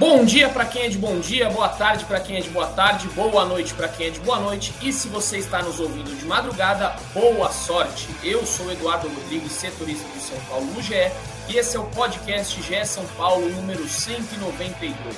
Bom dia para quem é de bom dia, boa tarde para quem é de boa tarde, boa noite para quem é de boa noite. E se você está nos ouvindo de madrugada, boa sorte. Eu sou Eduardo Rodrigues, setorista do São Paulo no GE, e esse é o podcast GE São Paulo número 192.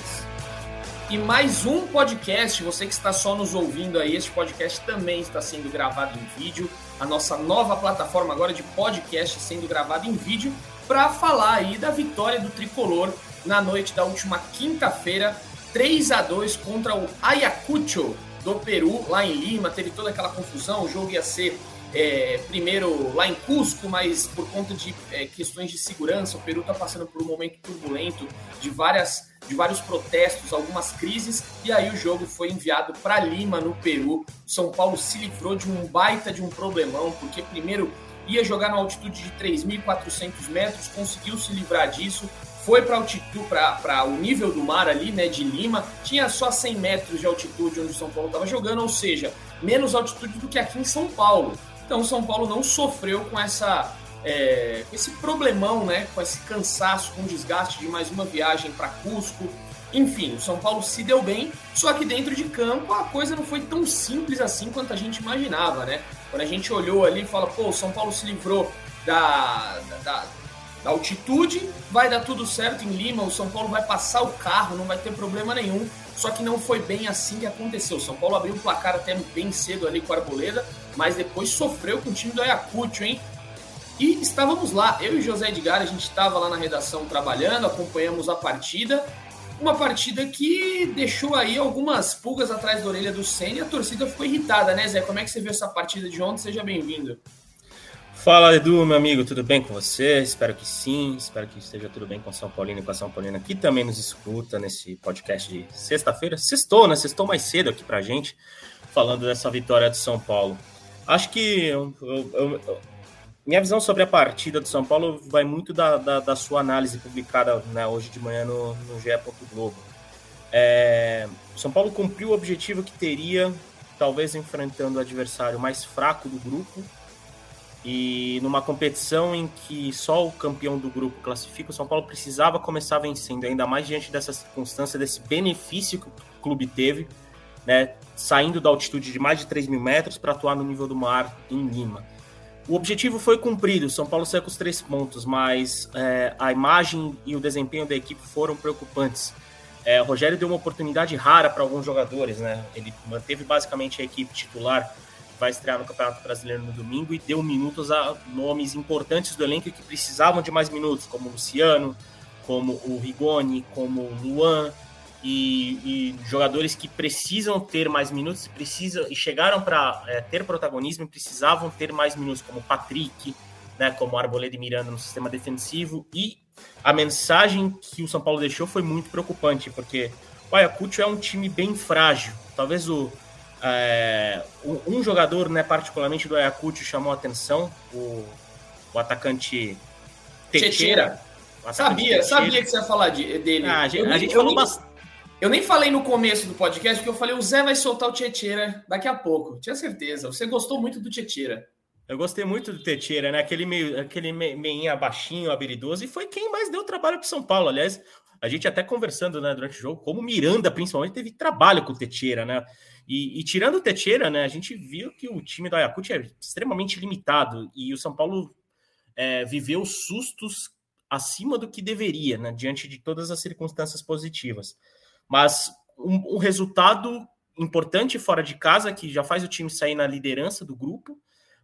E mais um podcast, você que está só nos ouvindo aí, este podcast também está sendo gravado em vídeo. A nossa nova plataforma agora de podcast sendo gravado em vídeo para falar aí da vitória do Tricolor na noite da última quinta-feira, 3 a 2 contra o Ayacucho do Peru, lá em Lima. Teve toda aquela confusão, o jogo ia ser é, primeiro lá em Cusco, mas por conta de é, questões de segurança, o Peru está passando por um momento turbulento de várias de vários protestos, algumas crises, e aí o jogo foi enviado para Lima, no Peru. São Paulo se livrou de um baita de um problemão, porque primeiro ia jogar na altitude de 3.400 metros, conseguiu se livrar disso, foi para altitude, para o nível do mar ali, né, de Lima, tinha só 100 metros de altitude onde o São Paulo estava jogando, ou seja, menos altitude do que aqui em São Paulo. Então o São Paulo não sofreu com essa é, esse problemão, né, com esse cansaço, com desgaste de mais uma viagem para Cusco. Enfim, o São Paulo se deu bem, só que dentro de campo a coisa não foi tão simples assim quanto a gente imaginava, né? Quando a gente olhou ali e fala, pô, o São Paulo se livrou da, da, da altitude, vai dar tudo certo em Lima, o São Paulo vai passar o carro, não vai ter problema nenhum. Só que não foi bem assim que aconteceu. O São Paulo abriu o placar até bem cedo ali com a Arboleda, mas depois sofreu com o time do Ayacucho, hein? E estávamos lá, eu e José Edgar, a gente estava lá na redação trabalhando, acompanhamos a partida. Uma partida que deixou aí algumas pulgas atrás da orelha do Senna e a torcida ficou irritada, né, Zé? Como é que você viu essa partida de ontem? Seja bem-vindo. Fala, Edu, meu amigo, tudo bem com você? Espero que sim, espero que esteja tudo bem com São Paulino e com a São Paulina que também nos escuta nesse podcast de sexta-feira. Sextou, né? Sextou mais cedo aqui pra gente, falando dessa vitória do São Paulo. Acho que eu, eu, eu, minha visão sobre a partida do São Paulo vai muito da, da, da sua análise publicada né, hoje de manhã no, no GE. Globo. É, São Paulo cumpriu o objetivo que teria, talvez enfrentando o adversário mais fraco do grupo, e numa competição em que só o campeão do grupo classifica, o São Paulo precisava começar vencendo, ainda mais diante dessa circunstância, desse benefício que o clube teve, né, saindo da altitude de mais de 3 mil metros para atuar no nível do mar em Lima. O objetivo foi cumprido, São Paulo saiu com os três pontos, mas é, a imagem e o desempenho da equipe foram preocupantes. É, o Rogério deu uma oportunidade rara para alguns jogadores, né? Ele manteve basicamente a equipe titular vai estrear no Campeonato Brasileiro no domingo e deu minutos a nomes importantes do elenco que precisavam de mais minutos, como o Luciano, como o Rigoni, como o Luan, e, e jogadores que precisam ter mais minutos, precisam e chegaram para é, ter protagonismo e precisavam ter mais minutos, como Patrick, né, como Arboleda e Miranda no sistema defensivo. E a mensagem que o São Paulo deixou foi muito preocupante, porque o Ayacucho é um time bem frágil. Talvez o, é, um, jogador, né, particularmente do Ayacucho, chamou a atenção, o, o atacante Teixeira. Sabia, sabia que você ia falar de, dele. Ah, a gente, eu, a gente falou bastante. Eu nem falei no começo do podcast, porque eu falei, o Zé vai soltar o Tieteira daqui a pouco. Tinha certeza. Você gostou muito do Tieteira. Eu gostei muito do Tieteira, né? Aquele meio, aquele meinha baixinho, habilidoso, e foi quem mais deu trabalho para São Paulo. Aliás, a gente até conversando né, durante o jogo, como Miranda, principalmente, teve trabalho com o Teixeira, né? E, e, tirando o Teixeira, né, a gente viu que o time do Ayacucho é extremamente limitado e o São Paulo é, viveu sustos acima do que deveria, né, diante de todas as circunstâncias positivas. Mas um, um resultado importante fora de casa, que já faz o time sair na liderança do grupo,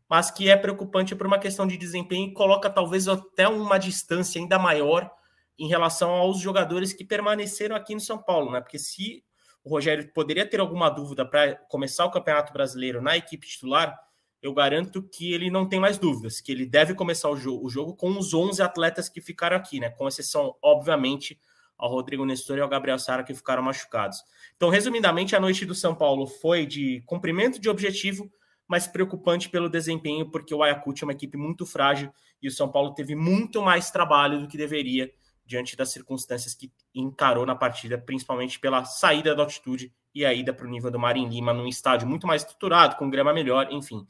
mas que é preocupante por uma questão de desempenho e coloca talvez até uma distância ainda maior em relação aos jogadores que permaneceram aqui no São Paulo, né? Porque se o Rogério poderia ter alguma dúvida para começar o Campeonato Brasileiro na equipe titular, eu garanto que ele não tem mais dúvidas, que ele deve começar o jogo, o jogo com os 11 atletas que ficaram aqui, né? Com exceção, obviamente, ao Rodrigo Nestor e ao Gabriel Sara, que ficaram machucados. Então, resumidamente, a noite do São Paulo foi de cumprimento de objetivo, mas preocupante pelo desempenho, porque o Ayacucho é uma equipe muito frágil e o São Paulo teve muito mais trabalho do que deveria diante das circunstâncias que encarou na partida, principalmente pela saída da altitude e a ida para o nível do Marim Lima, num estádio muito mais estruturado, com grama melhor, enfim.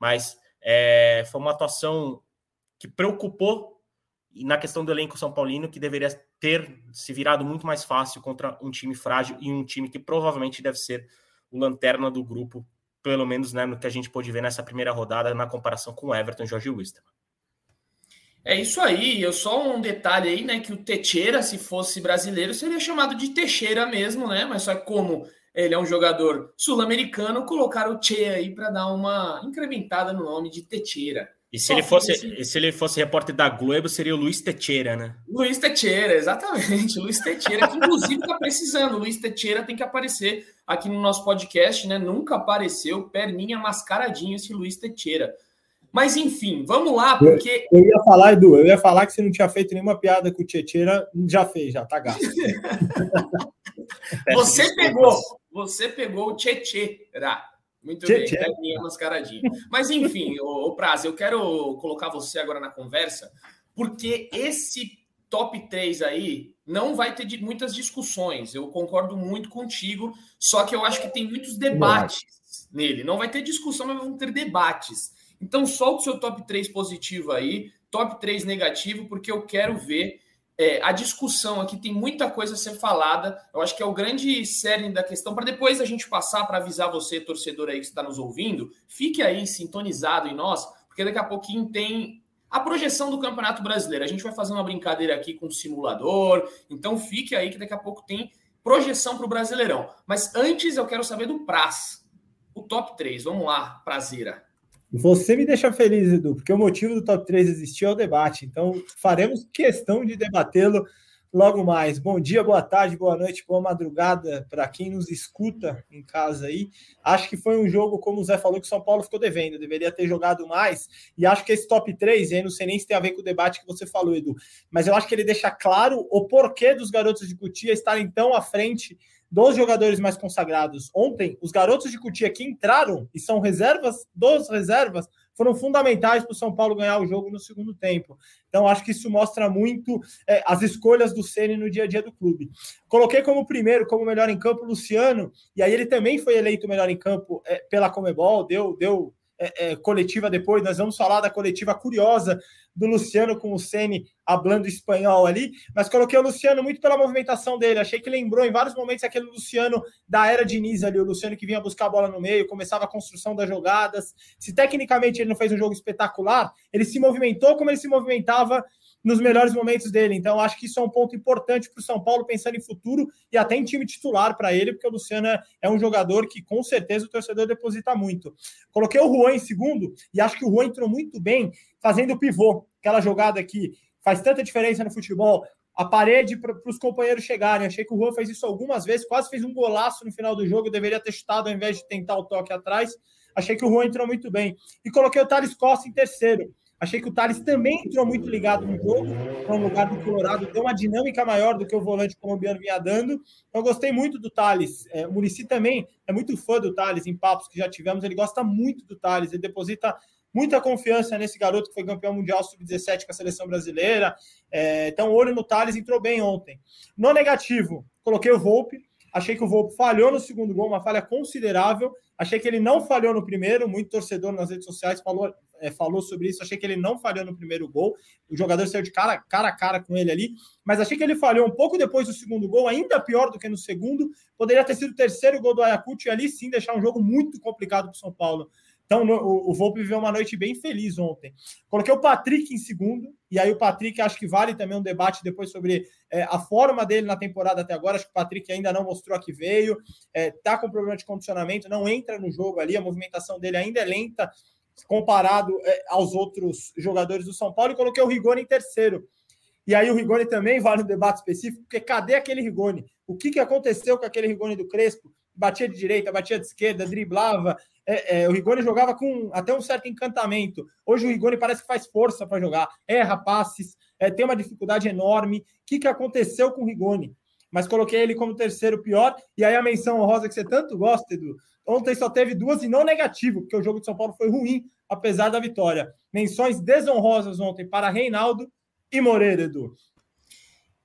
Mas é, foi uma atuação que preocupou na questão do elenco São Paulino, que deveria ter se virado muito mais fácil contra um time frágil e um time que provavelmente deve ser o lanterna do grupo, pelo menos né, no que a gente pôde ver nessa primeira rodada na comparação com o Everton e Jorge Wisterman. É isso aí, eu só um detalhe aí, né, que o Teixeira, se fosse brasileiro, seria chamado de Teixeira mesmo, né, mas só como ele é um jogador sul-americano, colocaram o Che aí para dar uma incrementada no nome de Teixeira. E se, ele fosse, se ele fosse repórter da Globo, seria o Luiz Teixeira, né? Luiz Teixeira, exatamente. Luiz Teixeira, que inclusive está precisando. Luiz Teixeira tem que aparecer aqui no nosso podcast, né? Nunca apareceu, perninha mascaradinho esse Luiz Teixeira. Mas enfim, vamos lá, porque. Eu, eu, ia falar, Edu, eu ia falar que você não tinha feito nenhuma piada com o Tieteira, já fez, já tá gasto. você pegou, você pegou o Tieteira. Muito bem, é minha mascaradinha. Mas enfim, o, o Prazo, eu quero colocar você agora na conversa, porque esse top 3 aí não vai ter muitas discussões. Eu concordo muito contigo, só que eu acho que tem muitos debates nele. Não vai ter discussão, mas vão ter debates. Então, solta o seu top 3 positivo aí, top 3 negativo, porque eu quero ver é, a discussão aqui. Tem muita coisa a ser falada. Eu acho que é o grande cerne da questão. Para depois a gente passar para avisar você, torcedor aí que está nos ouvindo, fique aí sintonizado em nós, porque daqui a pouquinho tem a projeção do Campeonato Brasileiro. A gente vai fazer uma brincadeira aqui com o simulador, então fique aí que daqui a pouco tem projeção para o Brasileirão. Mas antes eu quero saber do Praz. O top 3, vamos lá, Prazeira. Você me deixa feliz, Edu, porque o motivo do top 3 existir é o debate. Então, faremos questão de debatê-lo logo mais. Bom dia, boa tarde, boa noite, boa madrugada para quem nos escuta em casa aí. Acho que foi um jogo, como o Zé falou, que o São Paulo ficou devendo, deveria ter jogado mais. E acho que esse top 3, e aí não sei nem se tem a ver com o debate que você falou, Edu, mas eu acho que ele deixa claro o porquê dos garotos de Cutia estarem tão à frente dos jogadores mais consagrados. Ontem, os garotos de Cutia que entraram e são reservas dos reservas foram fundamentais para o São Paulo ganhar o jogo no segundo tempo. Então, acho que isso mostra muito é, as escolhas do Ceni no dia a dia do clube. Coloquei como primeiro, como melhor em campo, Luciano, e aí ele também foi eleito melhor em campo é, pela Comebol, deu, deu é, é, coletiva depois, nós vamos falar da coletiva curiosa do Luciano com o Ceni hablando espanhol ali, mas coloquei o Luciano muito pela movimentação dele, achei que lembrou em vários momentos aquele Luciano da era Diniz ali, o Luciano que vinha buscar a bola no meio, começava a construção das jogadas, se tecnicamente ele não fez um jogo espetacular, ele se movimentou como ele se movimentava nos melhores momentos dele. Então, acho que isso é um ponto importante para o São Paulo, pensando em futuro e até em time titular para ele, porque o Luciano é um jogador que com certeza o torcedor deposita muito. Coloquei o Juan em segundo e acho que o Juan entrou muito bem fazendo o pivô, aquela jogada que faz tanta diferença no futebol. A parede para os companheiros chegarem. Achei que o Juan fez isso algumas vezes, quase fez um golaço no final do jogo. Deveria ter chutado ao invés de tentar o toque atrás. Achei que o Juan entrou muito bem. E coloquei o Thales Costa em terceiro. Achei que o Thales também entrou muito ligado no jogo, para um lugar do Colorado, deu uma dinâmica maior do que o volante colombiano vinha dando. Então, gostei muito do Thales. É, o Murici também é muito fã do Thales, em papos que já tivemos. Ele gosta muito do Thales, ele deposita muita confiança nesse garoto que foi campeão mundial sub-17 com a seleção brasileira. É, então, olho no Thales, entrou bem ontem. No negativo, coloquei o Volpe. Achei que o Volpe falhou no segundo gol, uma falha considerável. Achei que ele não falhou no primeiro. Muito torcedor nas redes sociais falou é, falou sobre isso. Achei que ele não falhou no primeiro gol. O jogador saiu de cara, cara a cara com ele ali. Mas achei que ele falhou um pouco depois do segundo gol, ainda pior do que no segundo. Poderia ter sido o terceiro gol do Ayacucho e ali sim deixar um jogo muito complicado para o São Paulo. Então, o, o Volpe viveu uma noite bem feliz ontem. Coloquei o Patrick em segundo, e aí o Patrick acho que vale também um debate depois sobre é, a forma dele na temporada até agora. Acho que o Patrick ainda não mostrou a que veio, é, tá com problema de condicionamento, não entra no jogo ali, a movimentação dele ainda é lenta comparado é, aos outros jogadores do São Paulo, e coloquei o Rigoni em terceiro. E aí o Rigoni também vale um debate específico, porque cadê aquele Rigoni? O que, que aconteceu com aquele Rigoni do Crespo? batia de direita, batia de esquerda, driblava. É, é, o Rigoni jogava com até um certo encantamento. Hoje o Rigoni parece que faz força para jogar, erra passes, é, tem uma dificuldade enorme. O que, que aconteceu com o Rigoni? Mas coloquei ele como terceiro pior. E aí a menção honrosa que você tanto gosta, Edu. Ontem só teve duas e não negativo, porque o jogo de São Paulo foi ruim, apesar da vitória. Menções desonrosas ontem para Reinaldo e Moreira, Edu.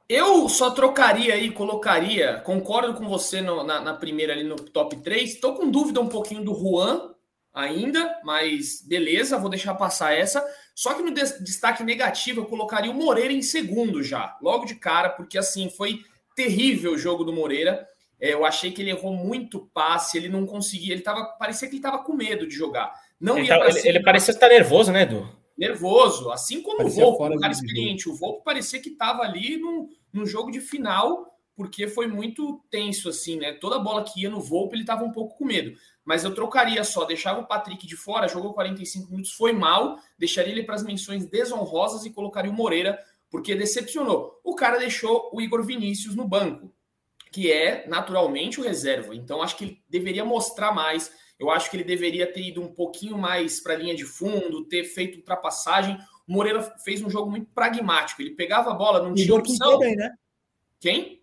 Eu só trocaria aí, colocaria, concordo com você no, na, na, primeira ali no top 3. Estou com dúvida um pouquinho do Juan ainda, mas beleza, vou deixar passar essa. Só que no destaque negativo eu colocaria o Moreira em segundo já, logo de cara, porque assim foi terrível o jogo do Moreira. É, eu achei que ele errou muito passe, ele não conseguia, ele tava, parecia que ele estava com medo de jogar. Não ele, tá, ele, ele parecia estar nervoso, né, Edu? nervoso, assim como parecia o Volpe, um cara experiente. O Volpe parecia que estava ali num, num jogo de final, porque foi muito tenso, assim, né? Toda bola que ia no Volpe, ele estava um pouco com medo. Mas eu trocaria só, deixava o Patrick de fora, jogou 45 minutos, foi mal, deixaria ele para as menções desonrosas e colocaria o Moreira, porque decepcionou. O cara deixou o Igor Vinícius no banco, que é naturalmente o reserva. Então acho que ele deveria mostrar mais eu acho que ele deveria ter ido um pouquinho mais para a linha de fundo, ter feito ultrapassagem. O Moreira fez um jogo muito pragmático. Ele pegava a bola, não tinha opção. Bem, né? Quem?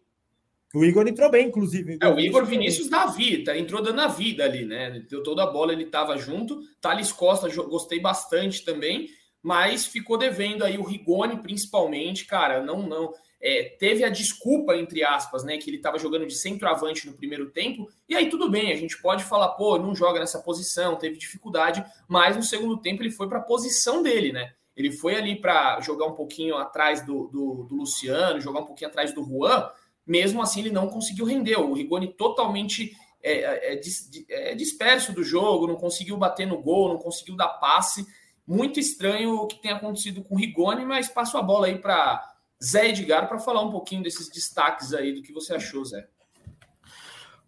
O Igor entrou bem, inclusive. Igor, é, o Igor Vinícius da vida, entrou dando a vida ali, né? Deu toda a bola, ele estava junto. Thales Costa, gostei bastante também, mas ficou devendo aí o Rigoni, principalmente, cara. Não, não é, teve a desculpa, entre aspas, né, que ele estava jogando de centroavante no primeiro tempo, e aí tudo bem, a gente pode falar, pô, não joga nessa posição, teve dificuldade, mas no segundo tempo ele foi para a posição dele, né? Ele foi ali para jogar um pouquinho atrás do, do, do, Luciano, jogar um pouquinho atrás do Juan, mesmo assim ele não conseguiu render. O Rigoni totalmente é, é, é, é disperso do jogo, não conseguiu bater no gol, não conseguiu dar passe. Muito estranho o que tem acontecido com o Rigoni, mas passo a bola aí para Zé Edgar para falar um pouquinho desses destaques aí do que você achou, Zé.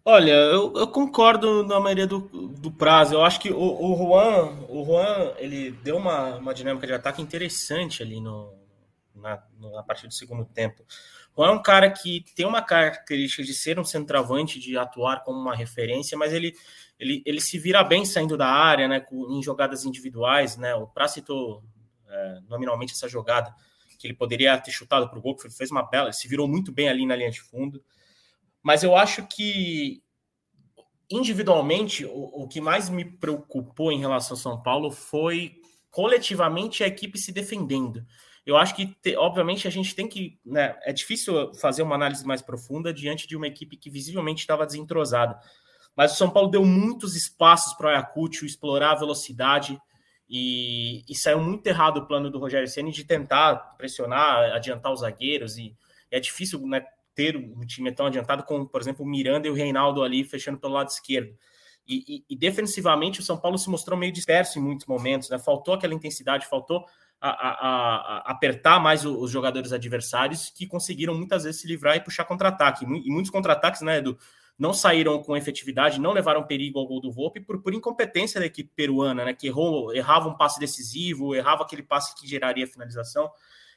Olha, eu, eu concordo na maioria do, do prazo. Eu acho que o, o Juan, o Juan, ele deu uma, uma dinâmica de ataque interessante ali no, na, na partir do segundo tempo. Juan é um cara que tem uma característica de ser um centroavante, de atuar como uma referência, mas ele, ele, ele se vira bem saindo da área, né, em jogadas individuais, né? O Pra citou é, nominalmente essa jogada que ele poderia ter chutado para o gol, fez uma bela, se virou muito bem ali na linha de fundo. Mas eu acho que individualmente o, o que mais me preocupou em relação ao São Paulo foi coletivamente a equipe se defendendo. Eu acho que, te, obviamente, a gente tem que. Né, é difícil fazer uma análise mais profunda diante de uma equipe que visivelmente estava desentrosada. Mas o São Paulo deu muitos espaços para o Ayacucho explorar a velocidade, e, e, saiu muito errado o plano do Rogério Ceni de tentar pressionar, adiantar os zagueiros. E, e é difícil né, ter um time tão adiantado como, por exemplo, o Miranda e o Reinaldo ali fechando pelo lado esquerdo. E, e, e, defensivamente o São Paulo se mostrou meio disperso em muitos momentos, né? Faltou aquela intensidade, faltou a, a, apertar mais os jogadores adversários que conseguiram muitas vezes se livrar e puxar contra-ataque. E muitos contra-ataques, né, Edu? não saíram com efetividade, não levaram perigo ao gol do Volpe por, por incompetência da equipe peruana, né? Que errou, errava um passe decisivo, errava aquele passe que geraria finalização.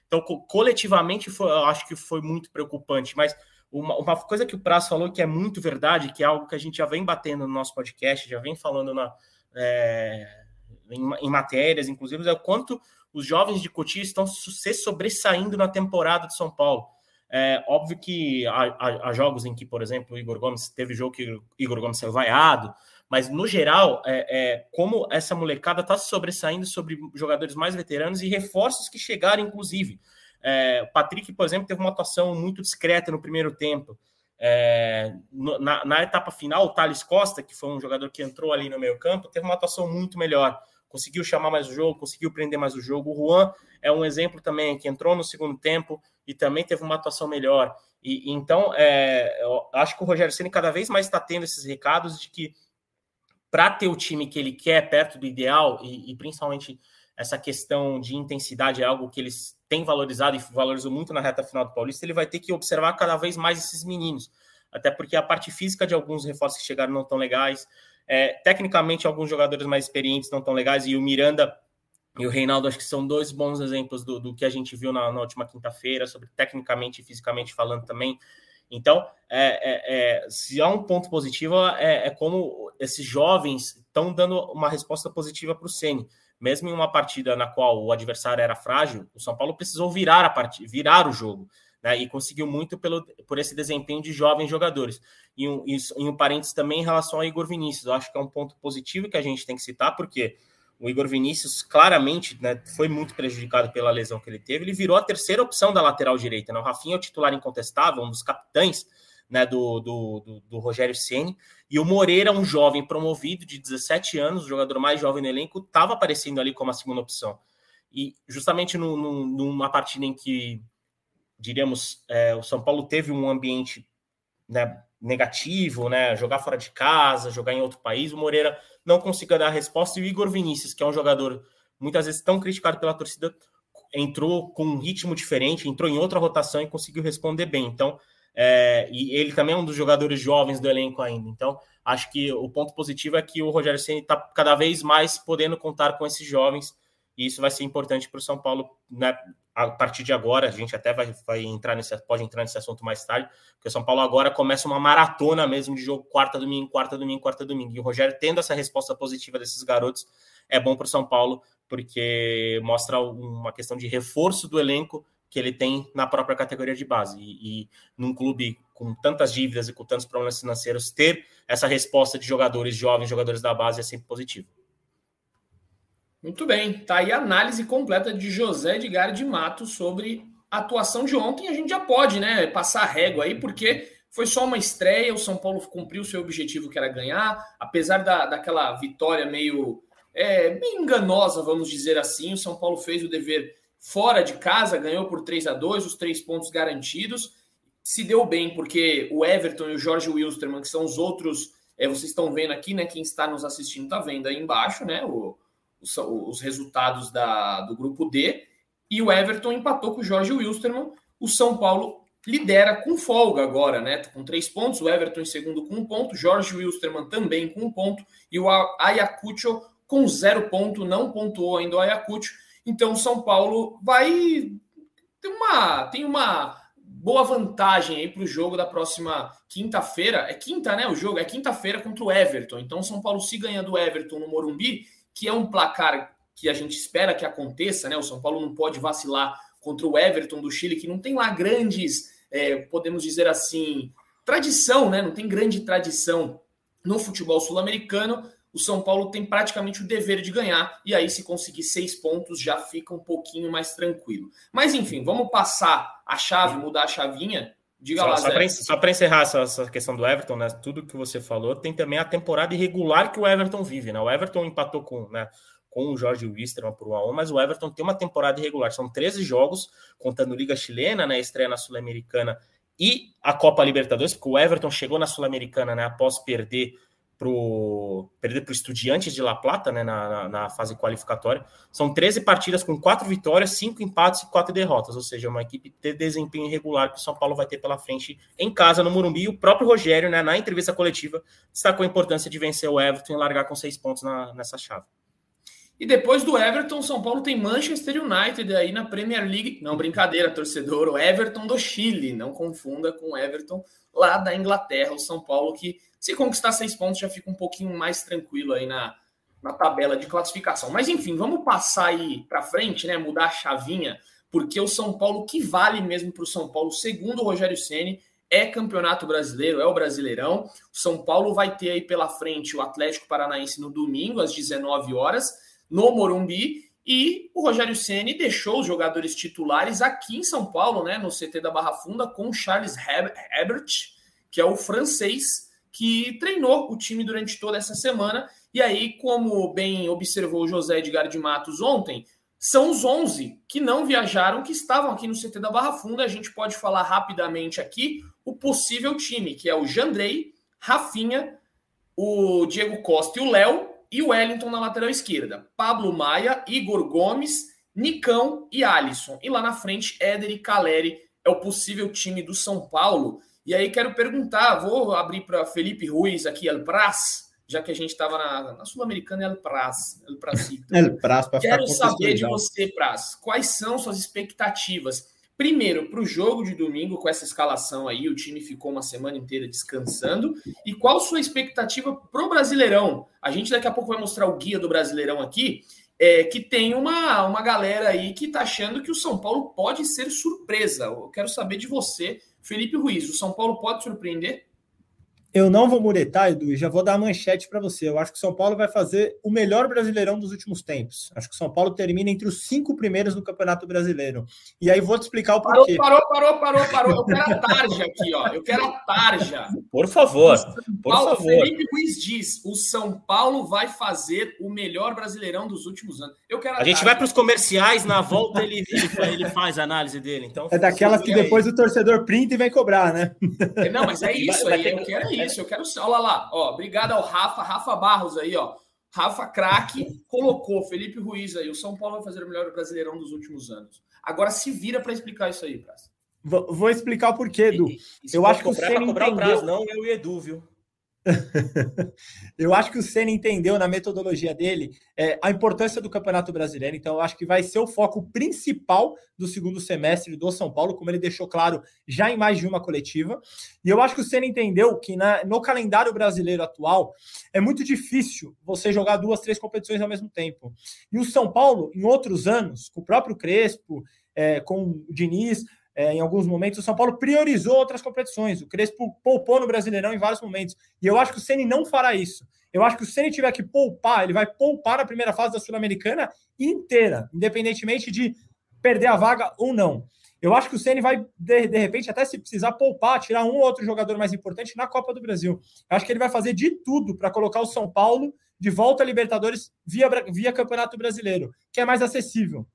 Então, co coletivamente, foi, eu acho que foi muito preocupante. Mas uma, uma, coisa que o Praz falou que é muito verdade, que é algo que a gente já vem batendo no nosso podcast, já vem falando na, é, em, em, matérias, inclusive, é o quanto os jovens de Cotia estão se sobressaindo na temporada de São Paulo. É óbvio que há, há, jogos em que, por exemplo, Igor Gomes teve jogo que Igor Gomes saiu vaiado, mas no geral, é, é como essa molecada está se sobressaindo sobre jogadores mais veteranos e reforços que chegaram, inclusive. É, Patrick, por exemplo, teve uma atuação muito discreta no primeiro tempo. É, na, na, etapa final, o Thales Costa, que foi um jogador que entrou ali no meio campo, teve uma atuação muito melhor conseguiu chamar mais o jogo, conseguiu prender mais o jogo. O Juan é um exemplo também que entrou no segundo tempo e também teve uma atuação melhor. E então, é, eu acho que o Rogério Ceni cada vez mais está tendo esses recados de que para ter o time que ele quer perto do ideal e, e, principalmente essa questão de intensidade é algo que eles têm valorizado e valorizou muito na reta final do Paulista, ele vai ter que observar cada vez mais esses meninos, até porque a parte física de alguns reforços que chegaram não tão legais, é, tecnicamente, alguns jogadores mais experientes não tão legais, e o Miranda e o Reinaldo acho que são dois bons exemplos do, do que a gente viu na, na última quinta-feira, sobre tecnicamente e fisicamente falando também. Então, é, é, é, se há um ponto positivo, é, é como esses jovens estão dando uma resposta positiva para o Ceni. Mesmo em uma partida na qual o adversário era frágil, o São Paulo precisou virar a partida, virar o jogo. Né, e conseguiu muito pelo, por esse desempenho de jovens jogadores. E um, e um parênteses também em relação ao Igor Vinícius, eu acho que é um ponto positivo que a gente tem que citar, porque o Igor Vinícius claramente né, foi muito prejudicado pela lesão que ele teve. Ele virou a terceira opção da lateral direita. Né? O Rafinha é o titular incontestável, um dos capitães né, do, do, do, do Rogério Ceni e o Moreira, um jovem promovido de 17 anos, o jogador mais jovem no elenco, estava aparecendo ali como a segunda opção. E justamente no, no, numa partida em que, diríamos, é, o São Paulo teve um ambiente né, negativo, né, jogar fora de casa, jogar em outro país, o Moreira não conseguiu dar a resposta, e o Igor Vinícius, que é um jogador muitas vezes tão criticado pela torcida, entrou com um ritmo diferente, entrou em outra rotação e conseguiu responder bem. Então, é, e ele também é um dos jogadores jovens do elenco ainda. Então, acho que o ponto positivo é que o Rogério Ceni está cada vez mais podendo contar com esses jovens, e isso vai ser importante para o São Paulo né, a partir de agora. A gente até vai, vai entrar nesse, pode entrar nesse assunto mais tarde, porque o São Paulo agora começa uma maratona mesmo de jogo quarta, domingo, quarta, domingo, quarta, domingo. E o Rogério tendo essa resposta positiva desses garotos é bom para o São Paulo, porque mostra uma questão de reforço do elenco que ele tem na própria categoria de base. E, e, num clube com tantas dívidas e com tantos problemas financeiros, ter essa resposta de jogadores jovens, jogadores da base, é sempre positivo. Muito bem, tá aí a análise completa de José Edgar de Mato sobre a atuação de ontem. A gente já pode, né, passar a régua aí, porque foi só uma estreia, o São Paulo cumpriu o seu objetivo, que era ganhar, apesar da, daquela vitória meio é, bem enganosa, vamos dizer assim, o São Paulo fez o dever fora de casa, ganhou por 3 a 2 os três pontos garantidos. Se deu bem, porque o Everton e o Jorge Wilstermann, que são os outros, é, vocês estão vendo aqui, né? Quem está nos assistindo está vendo aí embaixo, né? O, os, os, resultados da, do grupo D. E o Everton empatou com o Jorge Wilstermann. O São Paulo lidera com folga agora, né? Com três pontos, o Everton em segundo com um ponto, Jorge Wilstermann também com um ponto, e o Ayacucho com zero ponto, não pontuou ainda o Ayacucho. Então o São Paulo vai ter uma, tem uma boa vantagem aí para o jogo da próxima quinta-feira. É quinta, né? O jogo é quinta-feira contra o Everton. Então, São Paulo, se ganha do Everton no Morumbi, que é um placar que a gente espera que aconteça, né? O São Paulo não pode vacilar contra o Everton do Chile, que não tem lá grandes, é, podemos dizer assim, tradição, né? Não tem grande tradição no futebol sul-americano o São Paulo tem praticamente o dever de ganhar, e aí, se conseguir seis pontos, já fica um pouquinho mais tranquilo. Mas enfim, vamos passar a chave, mudar a chavinha. Diga só, lá, Só para encerrar essa, essa, questão do Everton, né? Tudo que você falou, tem também a temporada irregular que o Everton vive, né? O Everton empatou com, né, com o Jorge Wisterman por 1 a 1 mas o Everton tem uma temporada irregular. São 13 jogos, contando Liga Chilena, né? Estreia na Sul-Americana e a Copa Libertadores, porque o Everton chegou na Sul-Americana, né? Após perder pro perder para o Estudiantes de La Plata, né, na, na, na, fase qualificatória. São 13 partidas com quatro vitórias, cinco empates e quatro derrotas, ou seja, uma equipe de desempenho irregular que o São Paulo vai ter pela frente em casa no Morumbi. E o próprio Rogério, né, na entrevista coletiva, destacou a importância de vencer o Everton e largar com seis pontos na, nessa chave. E depois do Everton, São Paulo tem Manchester United aí na Premier League. Não, brincadeira, torcedor. O Everton do Chile. Não confunda com o Everton lá da Inglaterra. O São Paulo que se conquistar seis pontos, já fica um pouquinho mais tranquilo aí na, na tabela de classificação. Mas enfim, vamos passar aí para frente, né? Mudar a chavinha, porque o São Paulo, que vale mesmo para o São Paulo, segundo o Rogério Ceni, é campeonato brasileiro, é o Brasileirão. O São Paulo vai ter aí pela frente o Atlético Paranaense no domingo, às 19 horas, no Morumbi. E o Rogério Ceni deixou os jogadores titulares aqui em São Paulo, né, no CT da Barra Funda, com Charles Hebert, que é o francês que treinou o time durante toda essa semana. E aí, como bem observou o José Edgar de Matos ontem, são os 11 que não viajaram, que estavam aqui no CT da Barra Funda. A gente pode falar rapidamente aqui o possível time, que é o Jandrei, Rafinha, o Diego Costa e o Léo, e o Wellington na lateral esquerda. Pablo Maia, Igor Gomes, Nicão e Alisson. E lá na frente, Éder e Caleri é o possível time do São Paulo. E aí quero perguntar, vou abrir para Felipe Ruiz aqui, El Praz, já que a gente estava na, na Sul-Americana, El Praz, El Prazito. El Praz, Quero saber de você, Praz, quais são suas expectativas Primeiro, para o jogo de domingo, com essa escalação aí, o time ficou uma semana inteira descansando. E qual sua expectativa para o Brasileirão? A gente daqui a pouco vai mostrar o guia do Brasileirão aqui, é, que tem uma, uma galera aí que está achando que o São Paulo pode ser surpresa. Eu quero saber de você, Felipe Ruiz. O São Paulo pode surpreender? Eu não vou muretar, Edu, e já vou dar a manchete para você. Eu acho que o São Paulo vai fazer o melhor brasileirão dos últimos tempos. Acho que o São Paulo termina entre os cinco primeiros no Campeonato Brasileiro. E aí vou te explicar o porquê. Parou, parou, parou, parou. Eu quero a tarja aqui, ó. Eu quero a tarja. Por favor. Por Paulo, favor. Felipe Ruiz diz: o São Paulo vai fazer o melhor brasileirão dos últimos anos. Eu quero a, a gente vai para os comerciais, na volta ele, ele, ele, faz a análise dele. Então, é daquelas que depois aí. o torcedor printa e vem cobrar, né? Não, mas é isso vai, aí. Vai eu quero isso isso, eu quero. Olha lá, ó. Obrigado ao Rafa, Rafa Barros aí, ó. Rafa Craque colocou Felipe Ruiz aí. O São Paulo vai fazer o melhor brasileirão dos últimos anos. Agora se vira para explicar isso aí, Praça. Vou explicar o porquê, Edu. Eu acho que o Senna entendeu... prazo, não eu e Edu, viu? eu acho que o Senna entendeu na metodologia dele é, a importância do Campeonato Brasileiro, então eu acho que vai ser o foco principal do segundo semestre do São Paulo, como ele deixou claro já em mais de uma coletiva. E eu acho que o Senna entendeu que na, no calendário brasileiro atual é muito difícil você jogar duas, três competições ao mesmo tempo. E o São Paulo, em outros anos, com o próprio Crespo, é, com o Diniz, é, em alguns momentos, o São Paulo priorizou outras competições. O Crespo poupou no Brasileirão em vários momentos. E eu acho que o Ceni não fará isso. Eu acho que o Ceni tiver que poupar, ele vai poupar a primeira fase da Sul-Americana inteira, independentemente de perder a vaga ou não. Eu acho que o Ceni vai, de, de repente, até se precisar poupar, tirar um ou outro jogador mais importante na Copa do Brasil. Eu acho que ele vai fazer de tudo para colocar o São Paulo de volta a Libertadores via, via Campeonato Brasileiro, que é mais acessível.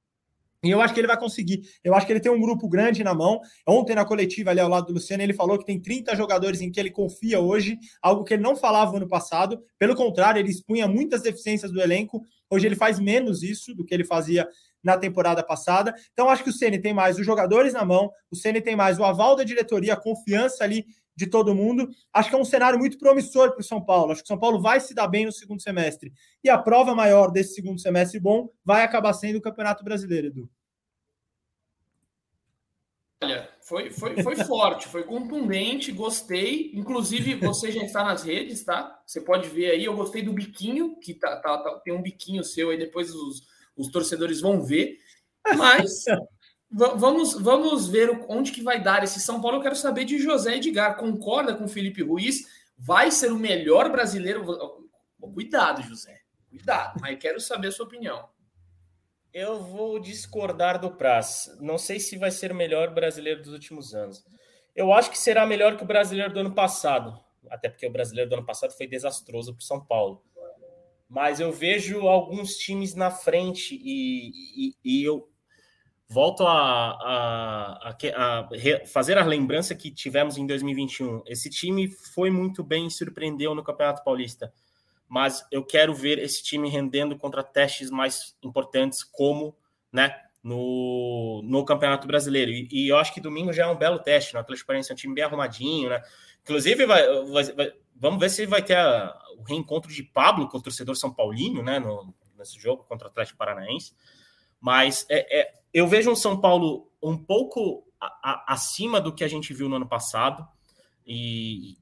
E eu acho que ele vai conseguir. Eu acho que ele tem um grupo grande na mão. Ontem, na coletiva ali ao lado do Luciano, ele falou que tem 30 jogadores em que ele confia hoje, algo que ele não falava no passado. Pelo contrário, ele expunha muitas deficiências do elenco. Hoje ele faz menos isso do que ele fazia na temporada passada. Então, acho que o Ceni tem mais os jogadores na mão, o Ceni tem mais o aval da diretoria, a confiança ali de todo mundo. Acho que é um cenário muito promissor para o São Paulo. Acho que o São Paulo vai se dar bem no segundo semestre. E a prova maior desse segundo semestre bom vai acabar sendo o Campeonato Brasileiro, Edu. Olha, foi, foi, foi forte, foi contundente, gostei. Inclusive, você já está nas redes, tá? Você pode ver aí, eu gostei do biquinho, que tá, tá, tá tem um biquinho seu aí, depois os, os torcedores vão ver. Mas vamos, vamos ver onde que vai dar esse São Paulo. Eu quero saber de José Edgar. Concorda com Felipe Ruiz? Vai ser o melhor brasileiro? Cuidado, José. Cuidado, mas quero saber a sua opinião. Eu vou discordar do Praz. Não sei se vai ser o melhor brasileiro dos últimos anos. Eu acho que será melhor que o brasileiro do ano passado, até porque o brasileiro do ano passado foi desastroso para o São Paulo. Mas eu vejo alguns times na frente e, e, e eu volto a, a, a, a, fazer a lembrança que tivemos em 2021. Esse time foi muito bem e surpreendeu no Campeonato Paulista mas eu quero ver esse time rendendo contra testes mais importantes, como né, no, no Campeonato Brasileiro. E, e eu acho que domingo já é um belo teste, né? O Atlético Paranaense é um time bem arrumadinho, né? Inclusive, vai, vai, vai, vamos ver se vai ter o reencontro de Pablo com o torcedor São Paulino, né? No, nesse jogo contra o Atlético Paranaense. Mas é, é, eu vejo um São Paulo um pouco a, a, acima do que a gente viu no ano passado. E,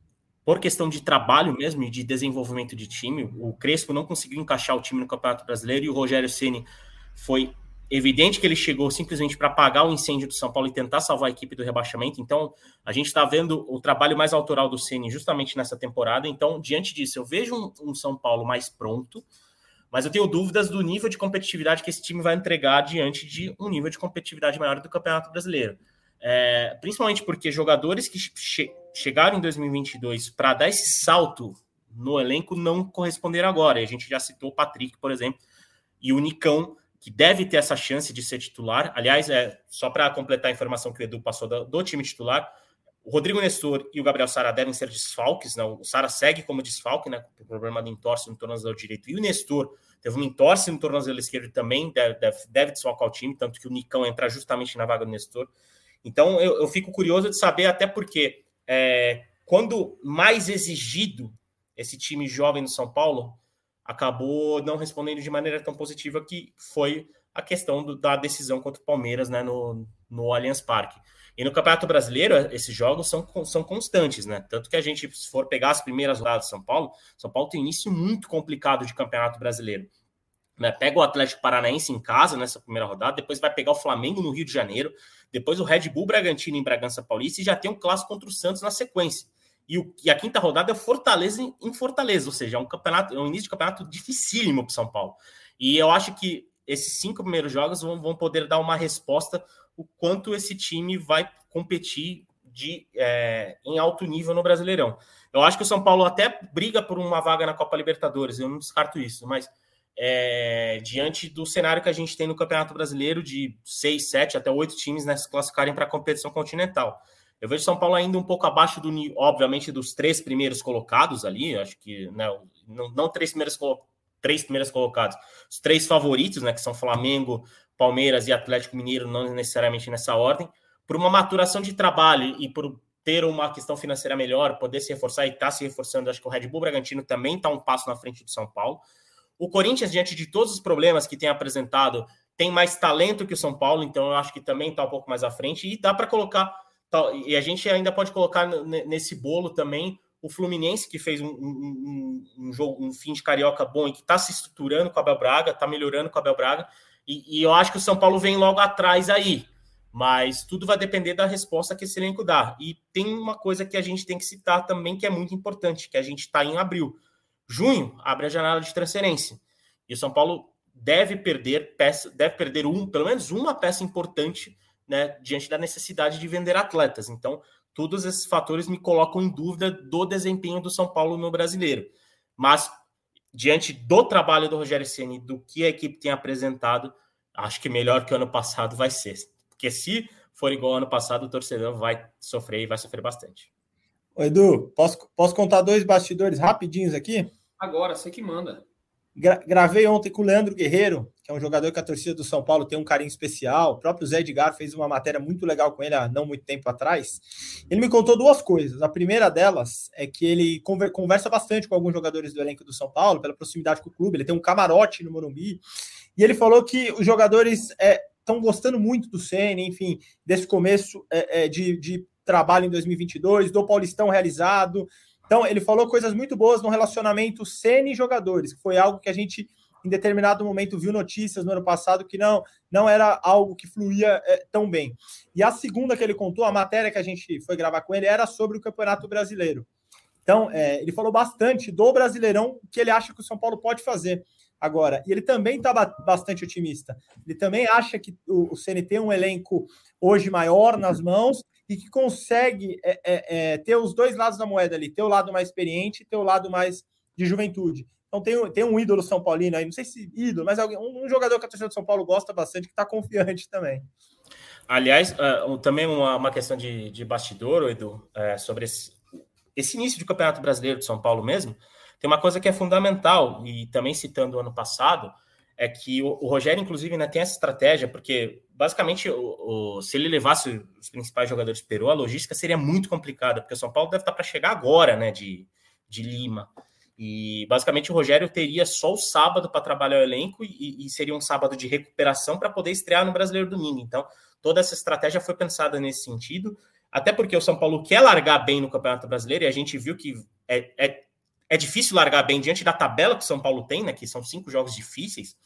por questão de trabalho mesmo e de desenvolvimento de time. O Crespo não conseguiu encaixar o time no Campeonato Brasileiro e o Rogério Ceni foi evidente que ele chegou simplesmente para apagar o incêndio do São Paulo e tentar salvar a equipe do rebaixamento. Então, a gente está vendo o trabalho mais autoral do Ceni justamente nessa temporada. Então, diante disso, eu vejo um, um, São Paulo mais pronto, mas eu tenho dúvidas do nível de competitividade que esse time vai entregar diante de um nível de competitividade maior do Campeonato Brasileiro. É, principalmente porque jogadores que che chegaram em 2022 para dar esse salto no elenco não corresponderam agora. E a gente já citou o Patrick, por exemplo, e o Nicão, que deve ter essa chance de ser titular. Aliás, é só para completar a informação que o Edu passou do, do, time titular, o Rodrigo Nestor e o Gabriel Sara devem ser desfalques. Né? O Sara segue como desfalque, né? Com o problema de entorse no tornozelo direito. E o Nestor teve uma entorse no tornozelo esquerdo também, deve, deve, deve desfalcar o time, tanto que o Nicão entra justamente na vaga do Nestor. Então eu, eu fico curioso de saber, até porque é, quando mais exigido esse time jovem do São Paulo acabou não respondendo de maneira tão positiva que foi a questão do, da decisão contra o Palmeiras né, no, no Allianz Parque. E no Campeonato Brasileiro, esses jogos são, são constantes, né? Tanto que a gente, se for pegar as primeiras rodadas de São Paulo, São Paulo tem início muito complicado de Campeonato Brasileiro. Né? Pega o Atlético Paranaense em casa nessa primeira rodada, depois vai pegar o Flamengo no Rio de Janeiro, depois o Red Bull Bragantino em Bragança Paulista e já tem um clássico contra o Santos na sequência. E, o, e a quinta rodada é Fortaleza em, em Fortaleza, ou seja, é um campeonato, é um início de campeonato dificílimo para São Paulo. E eu acho que esses cinco primeiros jogos vão, vão poder dar uma resposta o quanto esse time vai competir de, é, em alto nível no Brasileirão. Eu acho que o São Paulo até briga por uma vaga na Copa Libertadores, eu não descarto isso, mas é, diante do cenário que a gente tem no Campeonato Brasileiro de seis, sete, até oito times né, se classificarem para a competição continental. Eu vejo São Paulo ainda um pouco abaixo do obviamente, dos três primeiros colocados ali. Acho que né, não, não três primeiros três primeiros colocados, os três favoritos, né, que são Flamengo, Palmeiras e Atlético Mineiro, não necessariamente nessa ordem, por uma maturação de trabalho e por ter uma questão financeira melhor, poder se reforçar e estar tá se reforçando. Acho que o Red Bull Bragantino também está um passo na frente do São Paulo. O Corinthians, diante de todos os problemas que tem apresentado, tem mais talento que o São Paulo, então eu acho que também está um pouco mais à frente e dá para colocar e a gente ainda pode colocar nesse bolo também o Fluminense, que fez um, um, um jogo, um fim de carioca bom e que está se estruturando com o Abel Braga, está melhorando com o Abel Braga. E, e, eu acho que o São Paulo vem logo atrás aí. Mas tudo vai depender da resposta que esse elenco dá. E tem uma coisa que a gente tem que citar também que é muito importante, que a gente está em abril. Junho abre a janela de transferência. E o São Paulo deve perder peça, deve perder um, pelo menos uma peça importante né, diante da necessidade de vender atletas. Então, todos esses fatores me colocam em dúvida do desempenho do São Paulo no brasileiro. Mas, diante do trabalho do Rogério Ceni, do que a equipe tem apresentado, acho que melhor que o ano passado vai ser. Porque se for igual ao ano passado, o torcedor vai sofrer e vai sofrer bastante. Ô Edu, posso, posso contar dois bastidores rapidinhos aqui? Agora, você que manda. Gra gravei ontem com o Leandro Guerreiro, que é um jogador que a torcida do São Paulo tem um carinho especial. O próprio Zé Edgar fez uma matéria muito legal com ele há não muito tempo atrás. Ele me contou duas coisas. A primeira delas é que ele conversa bastante com alguns jogadores do elenco do São Paulo, pela proximidade com o clube. Ele tem um camarote no Morumbi. E ele falou que os jogadores estão é, gostando muito do Senna, enfim, desse começo é, é, de, de trabalho em 2022, do Paulistão realizado então, ele falou coisas muito boas no relacionamento Ceni jogadores, que foi algo que a gente, em determinado momento, viu notícias no ano passado que não, não era algo que fluía é, tão bem. E a segunda que ele contou, a matéria que a gente foi gravar com ele, era sobre o Campeonato Brasileiro. Então, é, ele falou bastante do Brasileirão que ele acha que o São Paulo pode fazer agora. E ele também está bastante otimista. Ele também acha que o, o CNT tem um elenco hoje maior nas mãos e que consegue é, é, é, ter os dois lados da moeda ali, ter o lado mais experiente e ter o lado mais de juventude. Então tem, tem um ídolo São Paulino aí, não sei se ídolo, mas alguém, um, um jogador que a torcida do São Paulo gosta bastante, que está confiante também. Aliás, uh, também uma, uma questão de, de bastidor, Edu, uh, sobre esse, esse início de campeonato brasileiro de São Paulo mesmo, tem uma coisa que é fundamental, e também citando o ano passado, é que o, o Rogério, inclusive, né, tem essa estratégia, porque basicamente o, o, se ele levasse os principais jogadores Peru, a logística seria muito complicada, porque o São Paulo deve estar para chegar agora né, de, de Lima. E basicamente o Rogério teria só o sábado para trabalhar o elenco e, e, seria um sábado de recuperação para poder estrear no Brasileiro domingo. Então, toda essa estratégia foi pensada nesse sentido, até porque o São Paulo quer largar bem no Campeonato Brasileiro e a gente viu que é, é, é difícil largar bem diante da tabela que o São Paulo tem, né, que são cinco jogos difíceis.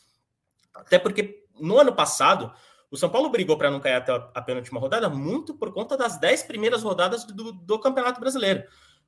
Até porque no ano passado, o São Paulo brigou para não cair até a penúltima rodada muito por conta das dez primeiras rodadas do, do Campeonato Brasileiro.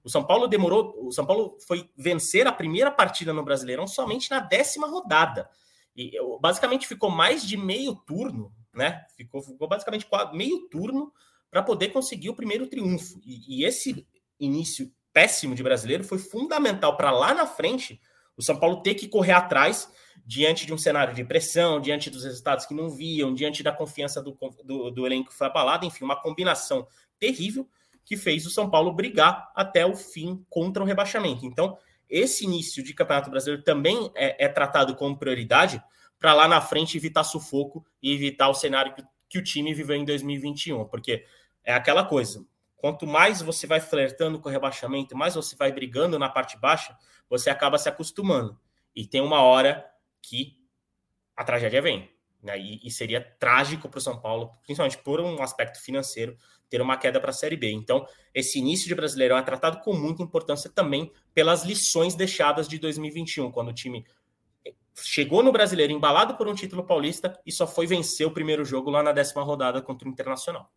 O São Paulo demorou, o São Paulo foi vencer a primeira partida no Brasileirão somente na décima rodada. E basicamente ficou mais de meio turno, né? Ficou, ficou basicamente meio turno para poder conseguir o primeiro triunfo. E, e esse início péssimo de brasileiro foi fundamental para lá na frente o São Paulo ter que correr atrás diante de um cenário de pressão, diante dos resultados que não viam, diante da confiança do, do, do elenco que foi abalado, enfim, uma combinação terrível que fez o São Paulo brigar até o fim contra o rebaixamento. Então, esse início de Campeonato Brasileiro também é, é tratado como prioridade para lá na frente evitar sufoco e evitar o cenário que, que o time viveu em 2021, porque é aquela coisa. Quanto mais você vai flertando com o rebaixamento, mais você vai brigando na parte baixa, você acaba se acostumando. E tem uma hora que a tragédia vem. Né? E, e seria trágico para o São Paulo, principalmente por um aspecto financeiro, ter uma queda para a Série B. Então, esse início de Brasileirão é tratado com muita importância também pelas lições deixadas de 2021, quando o time chegou no Brasileiro embalado por um título paulista e só foi vencer o primeiro jogo lá na décima rodada contra o Internacional.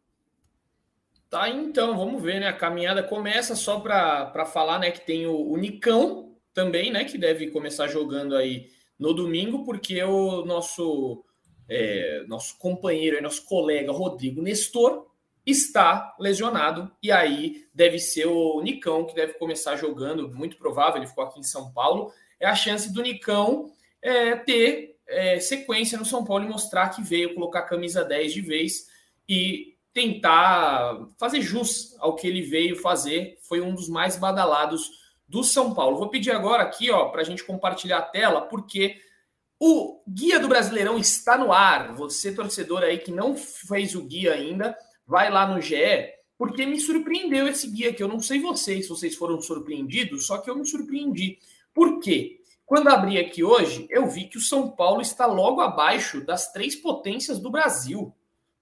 Tá, então, vamos ver, né? A caminhada começa só para falar, né, que tem o, o Nicão também, né, que deve começar jogando aí no domingo, porque o nosso é, nosso companheiro, nosso colega Rodrigo Nestor está lesionado e aí deve ser o Nicão que deve começar jogando, muito provável, ele ficou aqui em São Paulo. É a chance do Nicão é, ter é, sequência no São Paulo e mostrar que veio colocar a camisa 10 de vez e tentar fazer jus ao que ele veio fazer. Foi um dos mais badalados do São Paulo. Vou pedir agora aqui, ó, para a gente compartilhar a tela, porque o Guia do Brasileirão está no ar. Você, torcedor aí que não fez o guia ainda, vai lá no GE, porque me surpreendeu esse guia que eu não sei vocês, se vocês foram surpreendidos, só que eu me surpreendi. Por quê? Quando abri aqui hoje, eu vi que o São Paulo está logo abaixo das três potências do Brasil: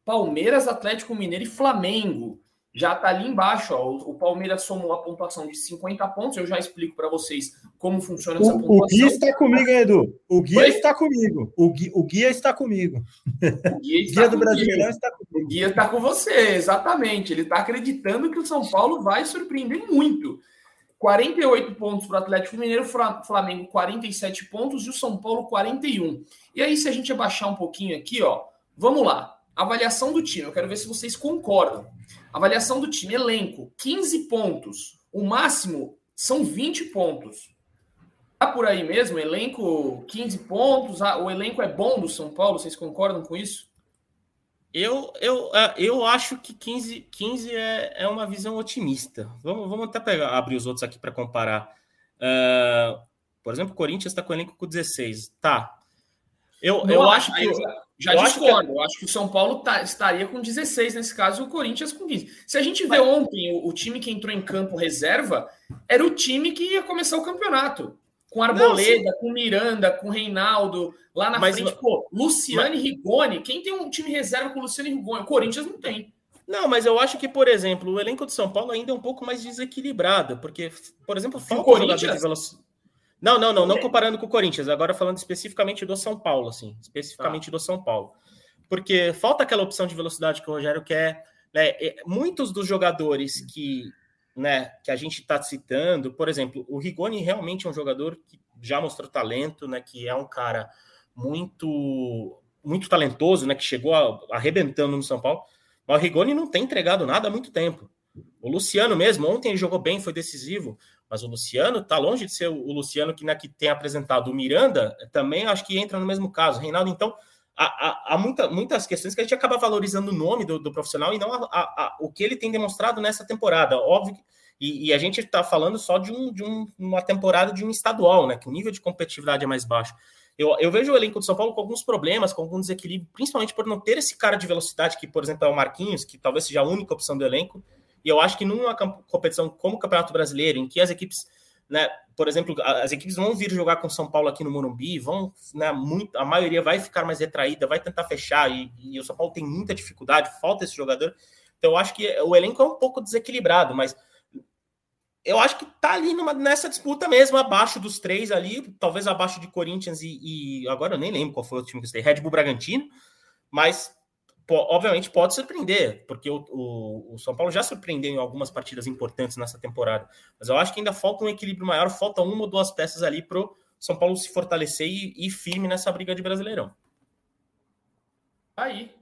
Palmeiras, Atlético Mineiro e Flamengo já está ali embaixo. Ó, o, Palmeiras somou a pontuação de 50 pontos. Eu já explico para vocês como funciona essa o, pontuação. O guia está comigo, Edu. O guia Oi? está comigo. O guia, o guia está comigo. O guia, está guia do Brasileirão está comigo. O guia está com você, exatamente. Ele está acreditando que o São Paulo vai surpreender muito. 48 pontos para o Atlético Mineiro, Flamengo 47 pontos e o São Paulo 41. E aí, se a gente abaixar um pouquinho aqui, ó, vamos lá. Avaliação do time, eu quero ver se vocês concordam. Avaliação do time, elenco, 15 pontos. O máximo são 20 pontos. Tá por aí mesmo? Elenco 15 pontos. Ah, o elenco é bom do São Paulo, vocês concordam com isso? Eu, eu, é, eu acho que 15, 15 é, é uma visão otimista. Vamos, vamos até pegar, abrir os outros aqui para comparar. Uh, por exemplo, o Corinthians está com o elenco com 16. Tá. Eu, eu acho que. Já eu discordo. Acho que... Eu acho que o São Paulo tá, estaria com 16 nesse caso e o Corinthians com 15. Se a gente vê ontem o, o, time que entrou em campo reserva, era o time que ia começar o campeonato. Com Arboleda, Não, com Miranda, com Reinaldo, lá na mas, frente, pô, Luciano mas... e Rigoni. Quem tem um time reserva com Luciano e Rigoni? O Corinthians não tem. Não, mas eu acho que, por exemplo, o elenco de São Paulo ainda é um pouco mais desequilibrado, porque, por exemplo, falta jogador de velocidade. Não, não, não, não comparando com o Corinthians, agora falando especificamente do São Paulo, assim, especificamente ah. do São Paulo. Porque falta aquela opção de velocidade que o Rogério quer. Né? Muitos dos jogadores que, né, que a gente está citando, por exemplo, o Rigoni realmente é um jogador que já mostrou talento, né, que é um cara muito muito talentoso, né, que chegou a, arrebentando no São Paulo, mas o Rigoni não tem entregado nada há muito tempo. O Luciano mesmo, ontem ele jogou bem, foi decisivo, mas o Luciano está longe de ser o Luciano que, né, que tem apresentado o Miranda, também acho que entra no mesmo caso. Reinaldo, então, há, há, há muita, muitas questões que a gente acaba valorizando o nome do, do profissional e não a, o que ele tem demonstrado nessa temporada. Óbvio, e, e a gente está falando só de, um, de um, uma temporada de um estadual, né? Que o nível de competitividade é mais baixo. Eu, eu, vejo o elenco do São Paulo com alguns problemas, com algum desequilíbrio, principalmente por não ter esse cara de velocidade, que, por exemplo, é o Marquinhos, que talvez seja a única opção do elenco. E eu acho que numa competição como o Campeonato Brasileiro, em que as equipes, né, por exemplo, as equipes vão vir jogar com São Paulo aqui no Morumbi, vão, né, muito, a maioria vai ficar mais retraída, vai tentar fechar, e, e o São Paulo tem muita dificuldade, falta esse jogador. Então eu acho que o elenco é um pouco desequilibrado, mas eu acho que tá ali numa, nessa disputa mesmo, abaixo dos três ali, talvez abaixo de Corinthians e, e agora eu nem lembro qual foi o time que eu sei, Red Bull Bragantino, mas obviamente pode surpreender, porque o, o, o, São Paulo já surpreendeu em algumas partidas importantes nessa temporada. Mas eu acho que ainda falta um equilíbrio maior, falta uma ou duas peças ali para o São Paulo se fortalecer e, e, firme nessa briga de Brasileirão. Aí.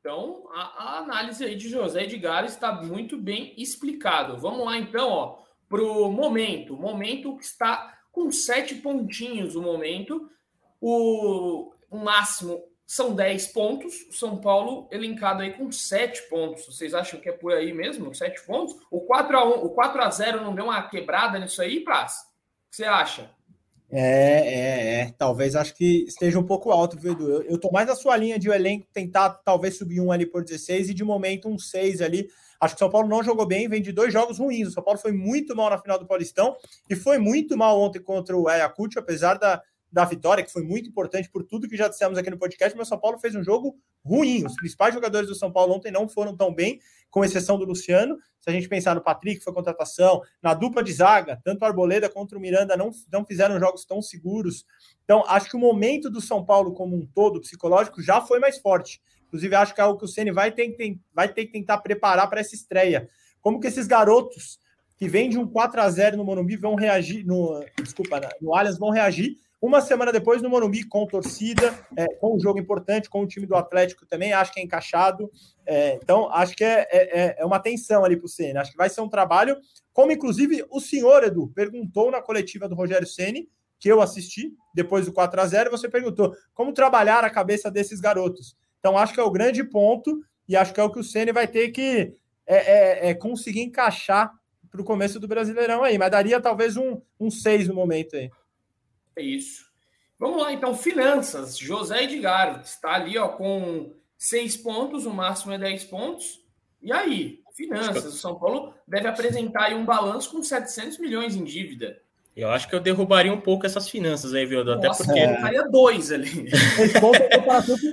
Então, a, a, análise aí de José Edgar está muito bem explicado. Vamos lá, então, ó, para o momento. Momento que está com sete pontinhos o momento. O, o máximo são 10 pontos, o São Paulo elencado aí com 7 pontos. Vocês acham que é por aí mesmo? 7 pontos? O 4 a 1 o 4 a 0 não deu uma quebrada nisso aí, Praz? O que você acha? É, é, é. Talvez acho que esteja um pouco alto, viu, Edu? Eu, eu tô mais na sua linha de o elenco tentar talvez subir um ali por 16 e de momento um 6 ali. Acho que o São Paulo não jogou bem, vem de dois jogos ruins. O São Paulo foi muito mal na final do Paulistão e foi muito mal ontem contra o Ayacucho, apesar da, da vitória, que foi muito importante por tudo que já dissemos aqui no podcast, mas o São Paulo fez um jogo ruim. Os principais jogadores do São Paulo ontem não foram tão bem, com exceção do Luciano. Se a gente pensar no Patrick, foi contratação, na dupla de zaga, tanto Arboleda quanto o Miranda não, não fizeram jogos tão seguros. Então, acho que o momento do São Paulo como um todo, psicológico, já foi mais forte. Inclusive, acho que é algo que o Ceni vai ter, vai ter que tentar preparar para essa estreia. Como que esses garotos que vêm de um 4 a 0 no Morumbi vão reagir, no, desculpa, no Allianz vão reagir uma semana depois no Morumbi, com torcida, é, com um jogo importante, com o time do Atlético também, acho que é encaixado. É, então, acho que é, é, é uma tensão ali para o Ceni. Acho que vai ser um trabalho, como inclusive o senhor, Edu, perguntou na coletiva do Rogério Ceni que eu assisti, depois do 4 a 0 você perguntou como trabalhar a cabeça desses garotos. Então, acho que é o grande ponto, e acho que é o que o Ceni vai ter que é, é, é conseguir encaixar para o começo do Brasileirão aí. Mas daria talvez um, um 6 no momento aí. É isso. Vamos lá, então, finanças. José Edgar está ali ó, com seis pontos, o máximo é 10 pontos. E aí, finanças. O São Paulo deve apresentar aí um balanço com 700 milhões em dívida. Eu acho que eu derrubaria um pouco essas finanças aí, viu? Até Nossa, porque. É. dois ali.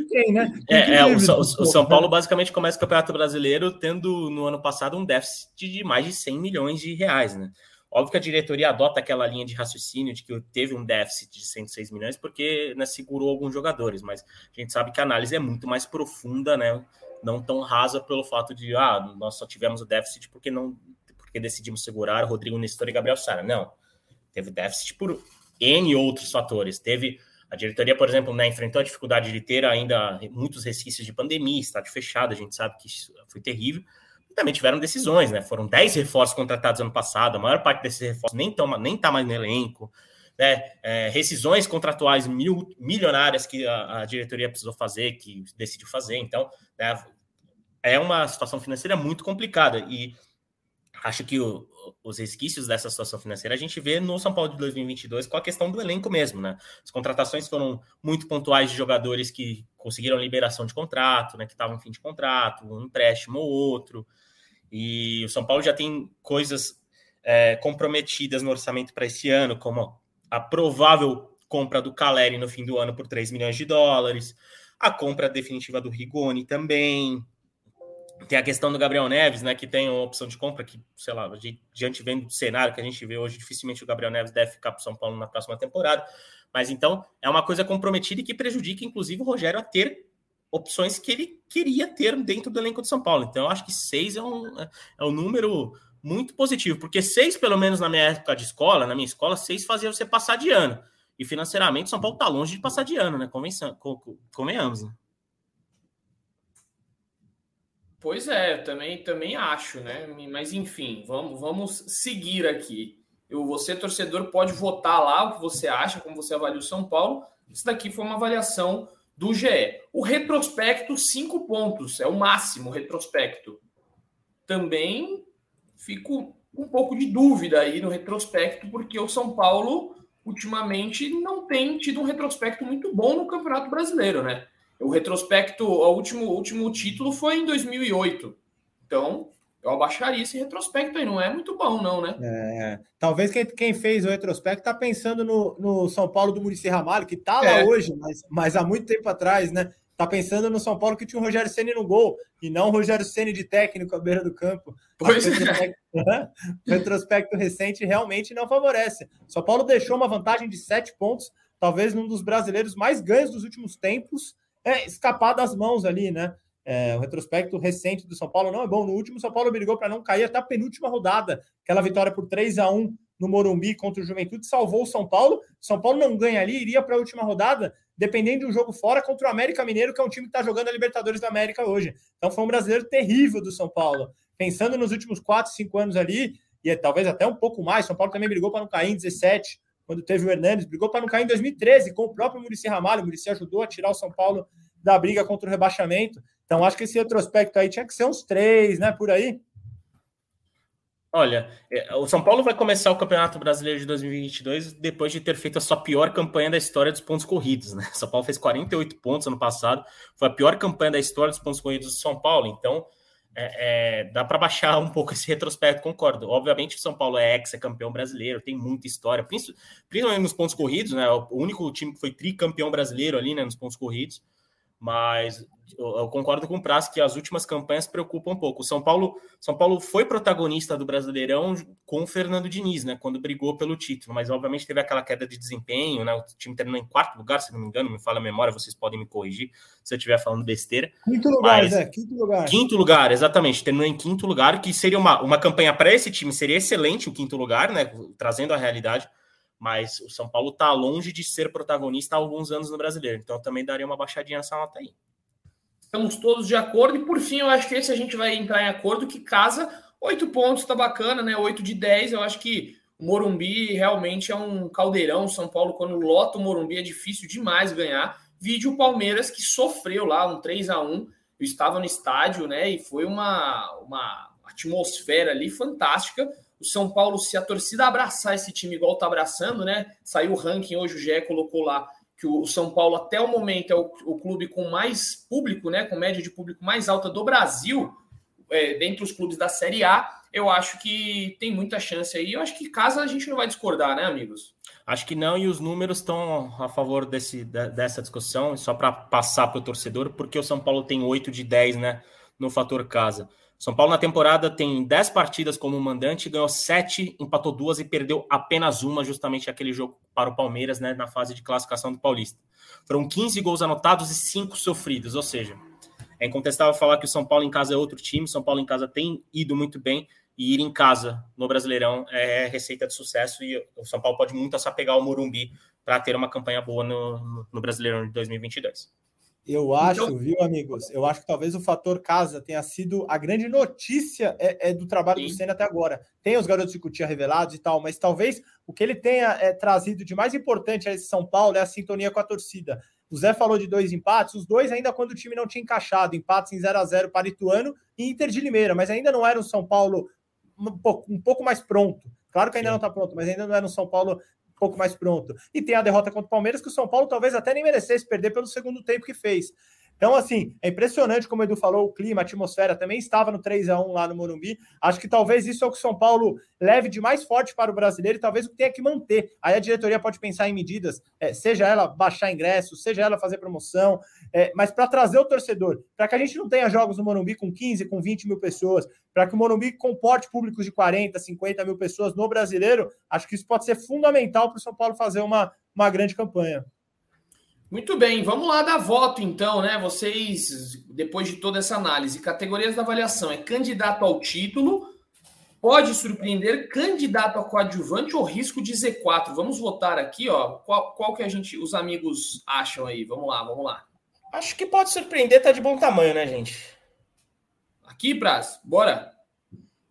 quem, né? É, é o, o, o, São Paulo basicamente começa o Campeonato Brasileiro tendo no ano passado um déficit de mais de 100 milhões de reais, né? Óbvio que a diretoria adota aquela linha de raciocínio de que teve um déficit de 106 milhões porque né, segurou alguns jogadores, mas a gente sabe que a análise é muito mais profunda, né? Não tão rasa pelo fato de ah, nós só tivemos o déficit porque não porque decidimos segurar Rodrigo Nestor e Gabriel Sara. Não. Teve déficit por N outros fatores. Teve a diretoria, por exemplo, né, enfrentou a dificuldade de ter ainda muitos resquícios de pandemia, estádio fechado, a gente sabe que isso foi terrível também tiveram decisões, né? Foram 10 reforços contratados ano passado, a maior parte desses reforços nem estão nem tá mais no elenco, né? É, rescisões contratuais mil, milionárias que a, a, diretoria precisou fazer, que decidiu fazer. Então, né, é uma situação financeira muito complicada e acho que o, os resquícios dessa situação financeira a gente vê no São Paulo de 2022 com a questão do elenco mesmo, né? As contratações foram muito pontuais de jogadores que conseguiram liberação de contrato, né? Que estavam em fim de contrato, um empréstimo ou outro. E o São Paulo já tem coisas é, comprometidas no orçamento para esse ano, como a provável compra do Caleri no fim do ano por 3 milhões de dólares, a compra definitiva do Rigoni também. Tem a questão do Gabriel Neves, né, que tem uma opção de compra que, sei lá, diante vendo do cenário que a gente vê hoje, dificilmente o Gabriel Neves deve ficar para São Paulo na próxima temporada. Mas então é uma coisa comprometida e que prejudica, inclusive, o Rogério a ter opções que ele queria ter dentro do elenco de São Paulo. Então, eu acho que seis é um, é um número muito positivo, porque seis, pelo menos na minha época de escola, na minha escola, seis fazia você passar de ano. E financeiramente, São Paulo está longe de passar de ano, né? Convenhamos, né? Pois é, também, também acho, né? Mas enfim, vamos, vamos seguir aqui. Eu, você, torcedor, pode votar lá o que você acha, como você avalia o São Paulo. Isso daqui foi uma avaliação do GE. O retrospecto, cinco pontos, é o máximo retrospecto. Também fico um pouco de dúvida aí no retrospecto, porque o São Paulo ultimamente não tem tido um retrospecto muito bom no Campeonato Brasileiro, né? O retrospecto, o último, último título foi em 2008. Então, eu abaixaria esse retrospecto aí, não é muito bom, não, né? É, talvez quem, quem fez o retrospecto tá pensando no, no São Paulo do Murici Ramalho, que tá lá é. hoje, mas, mas há muito tempo atrás, né? Tá pensando no São Paulo que tinha o Rogério Ceni no gol, e não o Rogério Ceni de técnico à beira do campo. Pois o retrospecto, é. o retrospecto recente realmente não favorece. São Paulo deixou uma vantagem de sete pontos, talvez um dos brasileiros mais ganhos dos últimos tempos, é escapar das mãos ali, né? É, o retrospecto recente do São Paulo não é bom. No último, São Paulo brigou para não cair até a penúltima rodada. Aquela vitória por 3 a 1 no Morumbi contra o Juventude salvou o São Paulo. São Paulo não ganha ali, iria para a última rodada, dependendo de um jogo fora contra o América Mineiro, que é um time que está jogando a Libertadores da América hoje. Então foi um brasileiro terrível do São Paulo. Pensando nos últimos 4, 5 anos ali, e é, talvez até um pouco mais, São Paulo também brigou para não cair em 17, quando teve o Hernandes, brigou para não cair em 2013, com o próprio Murici Ramalho. O Murici ajudou a tirar o São Paulo da briga contra o rebaixamento. Então, acho que esse retrospecto aí tinha que ser uns três, né? Por aí. Olha, é, o São Paulo vai começar o Campeonato Brasileiro de 2022 depois de ter feito a sua pior campanha da história dos pontos corridos, né? São Paulo fez 48 pontos ano passado, foi a pior campanha da história dos pontos corridos do São Paulo. Então, é, é, dá para baixar um pouco esse retrospecto, concordo. Obviamente o São Paulo é ex-campeão brasileiro, tem muita história, principalmente nos pontos corridos, né? O único time que foi tricampeão brasileiro ali, né, nos pontos corridos. Mas eu, concordo com o Praz que as últimas campanhas preocupam um pouco. O São Paulo, São Paulo foi protagonista do Brasileirão com o Fernando Diniz, né? Quando brigou pelo título, mas obviamente teve aquela queda de desempenho, né? O time terminou em quarto lugar, se não me engano, me fala a memória, vocês podem me corrigir se eu estiver falando besteira. Quinto lugar, mas, Quinto lugar. Quinto lugar, exatamente. Terminou em quinto lugar, que seria uma, uma campanha para esse time, seria excelente o quinto lugar, né? Trazendo a realidade mas o São Paulo está longe de ser protagonista há alguns anos no brasileiro, então também daria uma baixadinha nessa nota aí. Estamos todos de acordo, e por fim, eu acho que esse a gente vai entrar em acordo que casa oito pontos, tá bacana, né? Oito de dez, eu acho que o Morumbi realmente é um caldeirão. São Paulo, quando lota o Morumbi, é difícil demais ganhar. Vídeo o Palmeiras que sofreu lá um 3 a 1 Eu estava no estádio, né? E foi uma, uma atmosfera ali fantástica o São Paulo, se a torcida abraçar esse time igual está abraçando, né? Saiu o ranking hoje, o GE colocou lá que o São Paulo, até o momento, é o, o clube com mais público, né? Com média de público mais alta do Brasil, é, dentre os clubes da Série A. Eu acho que tem muita chance aí. Eu acho que casa a gente não vai discordar, né, amigos? Acho que não, e os números estão a favor desse, dessa discussão, só para passar para o torcedor, porque o São Paulo tem 8 de 10 né, no fator casa. São Paulo na temporada tem 10 partidas como mandante, ganhou 7, empatou duas e perdeu apenas uma, justamente aquele jogo para o Palmeiras, né, na fase de classificação do Paulista. Foram 15 gols anotados e 5 sofridos, ou seja, é incontestável falar que o São Paulo em casa é outro time, São Paulo em casa tem ido muito bem e ir em casa no Brasileirão é receita de sucesso e o São Paulo pode muito só pegar o Morumbi para ter uma campanha boa no, no Brasileirão de 2022. Eu acho, então, viu, amigos? Eu acho que talvez o fator casa tenha sido a grande notícia é, é do trabalho sim. do Senna até agora. Tem os garotos de Cutia revelados e tal, mas talvez o que ele tenha é, trazido de mais importante a esse São Paulo é a sintonia com a torcida. O Zé falou de dois empates, os dois ainda quando o time não tinha encaixado, empates em 0 a 0 para Ituano e Inter de Limeira, mas ainda não era um São Paulo um pouco, um pouco mais pronto. Claro que ainda Sim. não está pronto, mas ainda não era um São Paulo pouco mais pronto. E tem a derrota contra o Palmeiras, que o São Paulo talvez até nem merecesse perder pelo segundo tempo que fez. Então, assim, é impressionante como o Edu falou, o clima, a atmosfera também estava no 3 a 1 lá no Morumbi. Acho que talvez isso é o que o São Paulo leve de mais forte para o brasileiro e talvez o que tenha que manter. Aí a diretoria pode pensar em medidas, é, seja ela baixar ingresso, seja ela fazer promoção, é, mas para trazer o torcedor, para que a gente não tenha jogos no Morumbi com 15, com 20 mil pessoas, para que o Morumbi comporte públicos de 40, 50 mil pessoas no brasileiro, acho que isso pode ser fundamental para o São Paulo fazer uma, uma grande campanha. Muito bem, vamos lá dar voto então, né? Vocês, depois de toda essa análise, categorias da avaliação: é candidato ao título, pode surpreender, candidato a coadjuvante ou risco de Z4? Vamos votar aqui, ó. Qual, qual que a gente, os amigos acham aí? Vamos lá, vamos lá. Acho que pode surpreender, tá de bom tamanho, né, gente? Aqui, Praz, bora.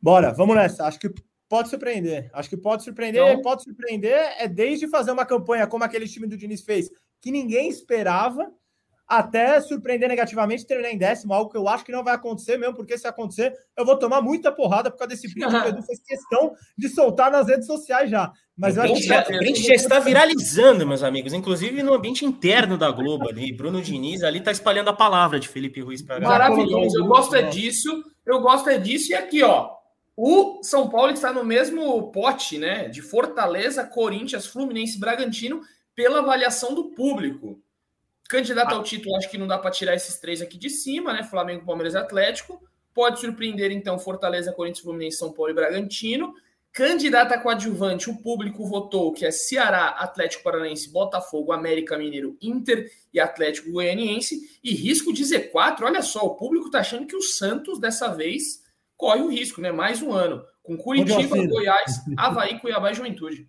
Bora, vamos nessa. Acho que pode surpreender. Acho que pode surpreender. Então... Pode surpreender é desde fazer uma campanha como aquele time do Diniz fez que ninguém esperava, até surpreender negativamente e terminar em décimo, algo que eu acho que não vai acontecer mesmo, porque se acontecer, eu vou tomar muita porrada por causa desse vídeo que o Edu fez questão de soltar nas redes sociais já. Mas o eu já, que... já está viralizando, meus amigos, inclusive no ambiente interno da Globo ali. Bruno Diniz ali está espalhando a palavra de Felipe Ruiz para Maravilhoso, eu gosto é disso, eu gosto é disso, e aqui, ó. O São Paulo está no mesmo pote, né? De Fortaleza, Corinthians, Fluminense, Bragantino pela avaliação do público. Candidato ao título, acho que não dá para tirar esses três aqui de cima, né? Flamengo, Palmeiras e Atlético. Pode surpreender, então, Fortaleza, Corinthians, Fluminense, São Paulo e Bragantino. Candidata a coadjuvante, o público votou que é Ceará, Atlético Paranaense, Botafogo, América Mineiro, Inter e Atlético Goianiense. E risco de Z4, olha só, o público está achando que o Santos, dessa vez, corre o risco, né? Mais um ano. Com Curitiba, Goiás, Havaí, Cuiabá e Juventude.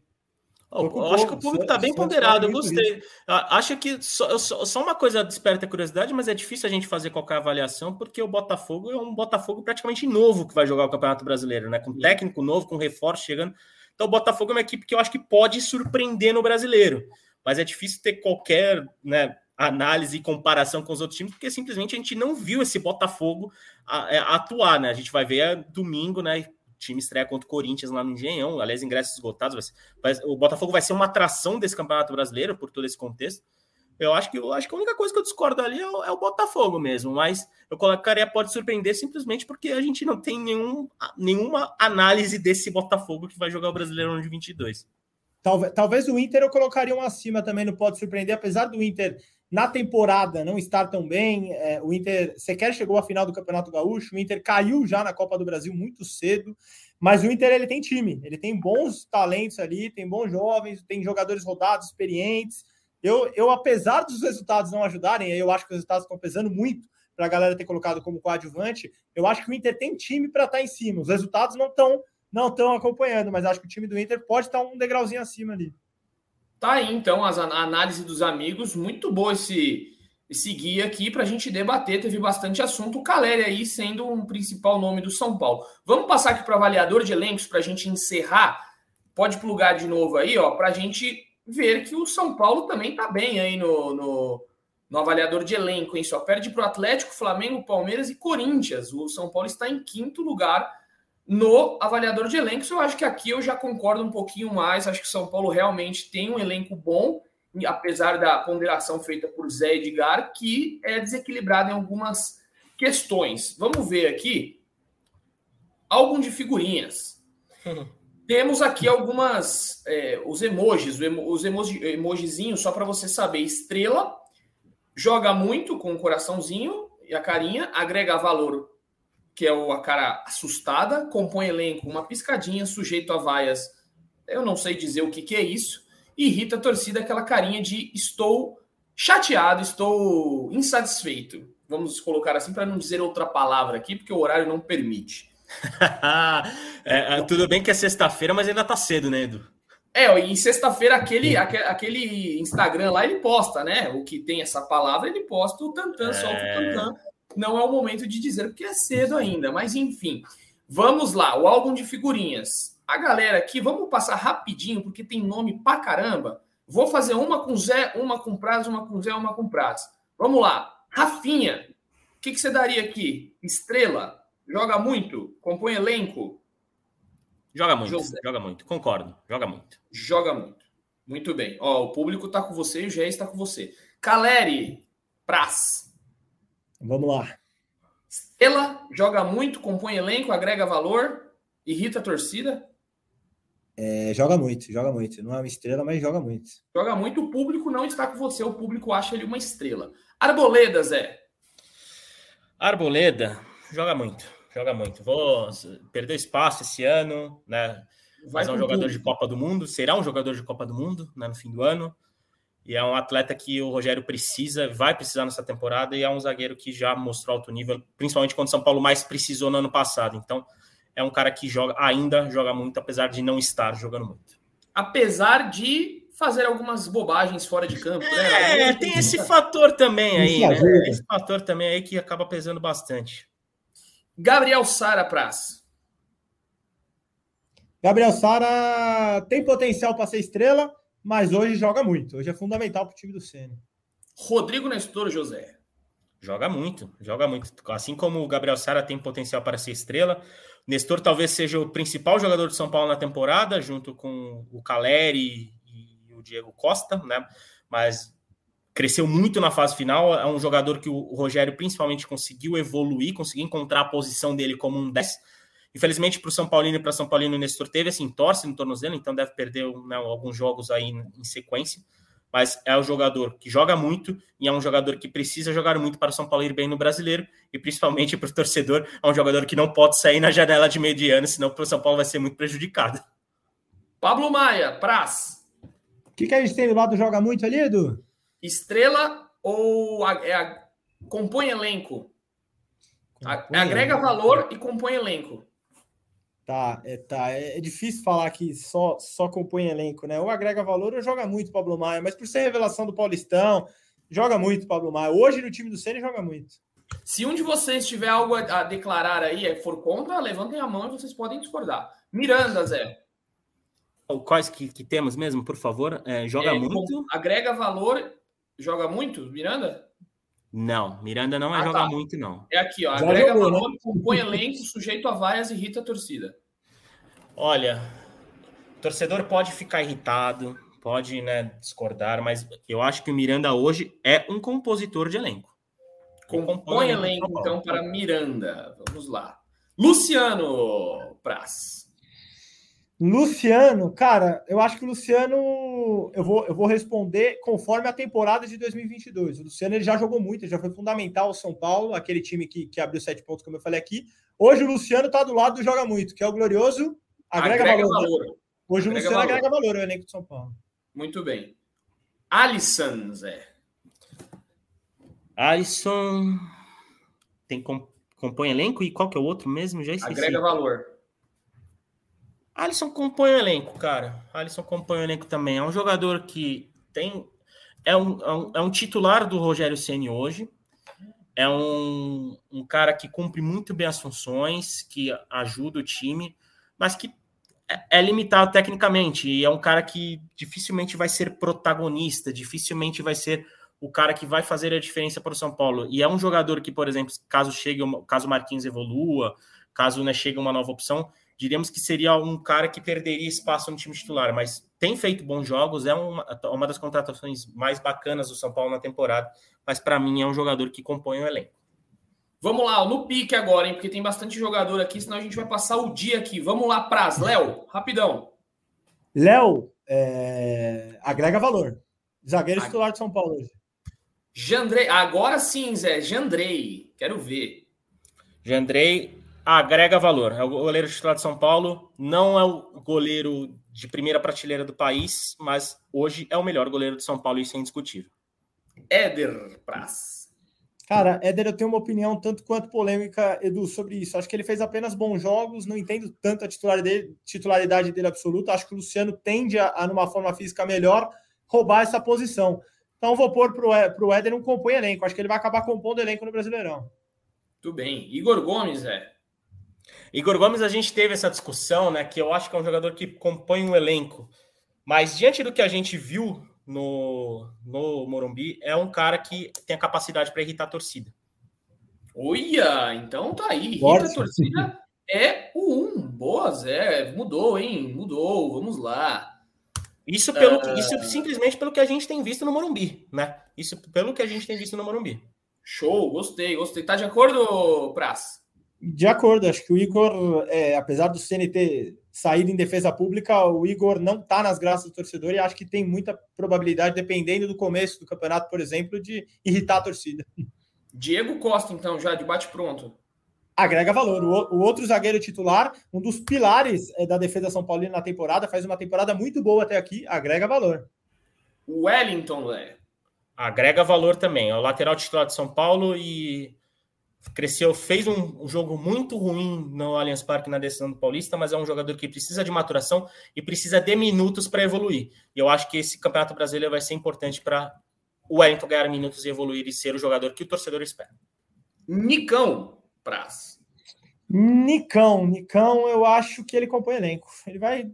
Eu acho que o público está bem ponderado, eu gostei. Acho que só, só, uma coisa desperta a curiosidade, mas é difícil a gente fazer qualquer avaliação, porque o Botafogo é um Botafogo praticamente novo que vai jogar o Campeonato Brasileiro, né? Com técnico novo, com reforço chegando. Então o Botafogo é uma equipe que eu acho que pode surpreender no brasileiro. Mas é difícil ter qualquer né, análise e comparação com os outros times, porque simplesmente a gente não viu esse Botafogo é, atuar, né? A gente vai ver domingo, né? Time estreia contra o Corinthians lá no Engenhão, aliás, ingressos esgotados. Vai, o Botafogo vai ser uma atração desse Campeonato Brasileiro por todo esse contexto. Eu acho que eu acho que a única coisa que eu discordo ali é o, é o Botafogo mesmo, mas eu colocaria pode surpreender simplesmente porque a gente não tem nenhum, nenhuma análise desse Botafogo que vai jogar o Brasileiro de 22. Talvez, talvez o Inter eu colocaria um acima também, não pode surpreender, apesar do Inter na temporada não estar tão bem. É, o Inter sequer chegou à final do Campeonato Gaúcho, o Inter caiu já na Copa do Brasil muito cedo, mas o Inter ele tem time, ele tem bons talentos ali, tem bons jovens, tem jogadores rodados, experientes. Eu, eu apesar dos resultados não ajudarem, eu acho que os resultados estão pesando muito para a galera ter colocado como coadjuvante. Eu acho que o Inter tem time para estar tá em cima. Os resultados não estão não estão acompanhando, mas acho que o time do Inter pode estar tá um degrauzinho acima ali. Tá aí, então, as, a análise dos amigos. Muito bom esse, esse guia aqui para a gente debater. Teve bastante assunto. O Caleri aí sendo um principal nome do São Paulo. Vamos passar aqui para o avaliador de elencos para a gente encerrar. Pode plugar de novo aí, ó, para a gente ver que o São Paulo também está bem aí no, no, no, avaliador de elenco, hein? Só perde para o Atlético, Flamengo, Palmeiras e Corinthians. O São Paulo está em quinto lugar no avaliador de elencos, eu acho que aqui eu já concordo um pouquinho mais. Acho que São Paulo realmente tem um elenco bom, apesar da ponderação feita por Zé Edgar, que é desequilibrado em algumas questões. Vamos ver aqui álbum de figurinhas. Temos aqui algumas é, os emojis, os emoji, emojizinhos, só para você saber. Estrela joga muito com o coraçãozinho e a carinha, agrega valor que é o, a cara assustada, compõe elenco, uma piscadinha, sujeito a vaias. Eu não sei dizer o que, que é isso. Irrita a torcida, aquela carinha de estou chateado, estou insatisfeito. Vamos colocar assim para não dizer outra palavra aqui, porque o horário não permite. é, é, tudo bem que é sexta-feira, mas ainda tá cedo, né, Edu? É, e sexta-feira aquele, aquele Instagram lá ele posta, né? O que tem essa palavra, ele posta o tantã, é... solta o tantã não é o momento de dizer, porque é cedo ainda. Mas enfim, vamos lá. O álbum de figurinhas. A galera aqui, vamos passar rapidinho, porque tem nome pra caramba. Vou fazer uma com Zé, uma com prazo, uma com Zé, uma com prazo. Vamos lá. Rafinha. O que, que você daria aqui? Estrela. Joga muito? Compõe elenco? Joga muito, José. joga muito. Concordo. Joga muito. Joga muito. Muito bem. Ó, o público tá com você e o Gé está com você. Caleri. Praz. Vamos lá. Estrela joga muito, compõe elenco, agrega valor, irrita a torcida. É, joga muito, joga muito. Não é uma estrela, mas joga muito. Joga muito, o público não está com você, o público acha ele uma estrela. Arboleda, Zé. Arboleda joga muito, joga muito. Vou perder espaço esse ano, né? Vai ser um jogador tudo. de Copa do Mundo, será um jogador de Copa do Mundo né, no fim do ano. E é um atleta que o Rogério precisa, vai precisar nessa temporada, e é um zagueiro que já mostrou alto nível, principalmente quando o São Paulo mais precisou no ano passado. Então, é um cara que joga, ainda joga muito, apesar de não estar jogando muito. Apesar de fazer algumas bobagens fora de campo. Né? É, tem esse fator também aí, né? Esse fator também aí que acaba pesando bastante. Gabriel Sara Praz. Gabriel Sara tem potencial para ser estrela, mas hoje joga muito. Hoje é fundamental para o time do Senna. Rodrigo Nestor José. Joga muito, joga muito. Assim como o Gabriel Sara tem potencial para ser estrela, Nestor talvez seja o principal jogador de São Paulo na temporada, junto com o Caleri e o Diego Costa, né? Mas cresceu muito na fase final. É um jogador que o Rogério principalmente conseguiu evoluir, conseguiu encontrar a posição dele como um 10 Infelizmente, para o São Paulino e para São Paulino, o Nestor teve assim, torce no tornozelo, então deve perder né, alguns jogos aí em sequência. Mas é um jogador que joga muito e é um jogador que precisa jogar muito para o São Paulo ir bem no brasileiro e principalmente para o torcedor. É um jogador que não pode sair na janela de meio de ano, senão o São Paulo vai ser muito prejudicado. Pablo Maia, Praz. O que, que a gente tem do lado joga muito ali, Edu? Estrela ou a, é a, compõe elenco? Compõe agrega elenco. valor e compõe elenco. Tá, é, tá. É, é, difícil falar que só, só compõe elenco, né? Ou agrega valor ou joga muito Pablo Maia, mas por ser revelação do Paulistão, joga muito Pablo Maia. Hoje no time do Ceni joga muito. Se um de vocês tiver algo a, a declarar aí, é for contra, levantem a mão e vocês podem discordar. Miranda, Zé. Quais que, que temos mesmo, por favor? É, joga é, muito. Agrega valor, joga muito, Miranda? Não, Miranda não é ah, jogar tá. muito, não. É aqui, ó. Agrega jogou, valor, né? compõe elenco, sujeito a vaias, irrita a torcida. Olha, o torcedor pode ficar irritado, pode né, discordar, mas eu acho que o Miranda hoje é um compositor de elenco. Compõe elenco, então, para Miranda. Vamos lá. Luciano Praz. Luciano, cara, eu acho que o Luciano, eu vou, eu vou responder conforme a temporada de 2022. O Luciano ele já jogou muito, ele já foi fundamental ao São Paulo, aquele time que, que abriu sete pontos, como eu falei aqui. Hoje o Luciano tá do lado do Joga Muito, que é o glorioso agrega, agrega valor. valor. Hoje agrega o Luciano valor. agrega valor o elenco de São Paulo. Muito bem. Alisson, Zé. Alisson tem compõe elenco e qual que é o outro mesmo? Já esqueci. Agrega valor. Alisson compõe o elenco, cara. Alisson compõe o elenco também. É um jogador que tem. É um, é um, é um titular do Rogério Ceni hoje. É um, um cara que cumpre muito bem as funções, que ajuda o time, mas que é, é limitado tecnicamente. E é um cara que dificilmente vai ser protagonista, dificilmente vai ser o cara que vai fazer a diferença para o São Paulo. E é um jogador que, por exemplo, caso chegue, caso o Marquinhos evolua, caso né, chegue uma nova opção, diríamos que seria um cara que perderia espaço no time titular, mas tem feito bons jogos, é uma, uma das contratações mais bacanas do São Paulo na temporada, mas para mim é um jogador que compõe o elenco. Vamos lá, no pique agora, hein? Porque tem bastante jogador aqui, senão a gente vai passar o dia aqui. Vamos lá, Praz. Léo, rapidão. Léo, é... agrega valor. Zagueiro titular de São Paulo hoje. Jandrei, agora sim, Zé, Jandrei, quero ver. Jandrei agrega valor. É o goleiro titular de São Paulo, não é o goleiro de primeira prateleira do país, mas hoje é o melhor goleiro de São Paulo, isso é indiscutível. Éder Praz. Cara, Éder, eu tenho uma opinião tanto quanto polêmica, Edu, sobre isso. Acho que ele fez apenas bons jogos, não entendo tanto a titularidade dele, titularidade dele absoluta. Acho que o Luciano tende a, a, numa forma física melhor, roubar essa posição. Então vou pôr para o Éder um compõe elenco. Acho que ele vai acabar compondo elenco no Brasileirão. Tudo bem. Igor Gomes, é. Igor Gomes, a gente teve essa discussão, né? Que eu acho que é um jogador que compõe um elenco. Mas diante do que a gente viu no, no Morumbi, é um cara que tem a capacidade para irritar a torcida. Olha, então tá aí. Irrita a torcida é o um. Boa, Zé. Mudou, hein? Mudou. Vamos lá. Isso, pelo, uh... isso simplesmente pelo que a gente tem visto no Morumbi, né? Isso pelo que a gente tem visto no Morumbi. Show, gostei, gostei. Tá de acordo, Praz? De acordo, acho que o Igor, é, apesar do CNT sair em defesa pública, o Igor não tá nas graças do torcedor e acho que tem muita probabilidade, dependendo do começo do campeonato, por exemplo, de irritar a torcida. Diego Costa, então, já de bate pronto agrega valor. O, o, outro zagueiro titular, um dos pilares é, da defesa São Paulina na temporada, faz uma temporada muito boa até aqui, agrega valor. Wellington, é. Agrega valor também. É o lateral titular de São Paulo e cresceu, fez um, um jogo muito ruim no Allianz Parque na decisão do Paulista, mas é um jogador que precisa de maturação e precisa de minutos para evoluir. E eu acho que esse Campeonato Brasileiro vai ser importante para o Wellington ganhar minutos e evoluir e ser o jogador que o torcedor espera. Nicão, Praz? Nicão, Nicão, eu acho que ele compõe elenco. Ele vai,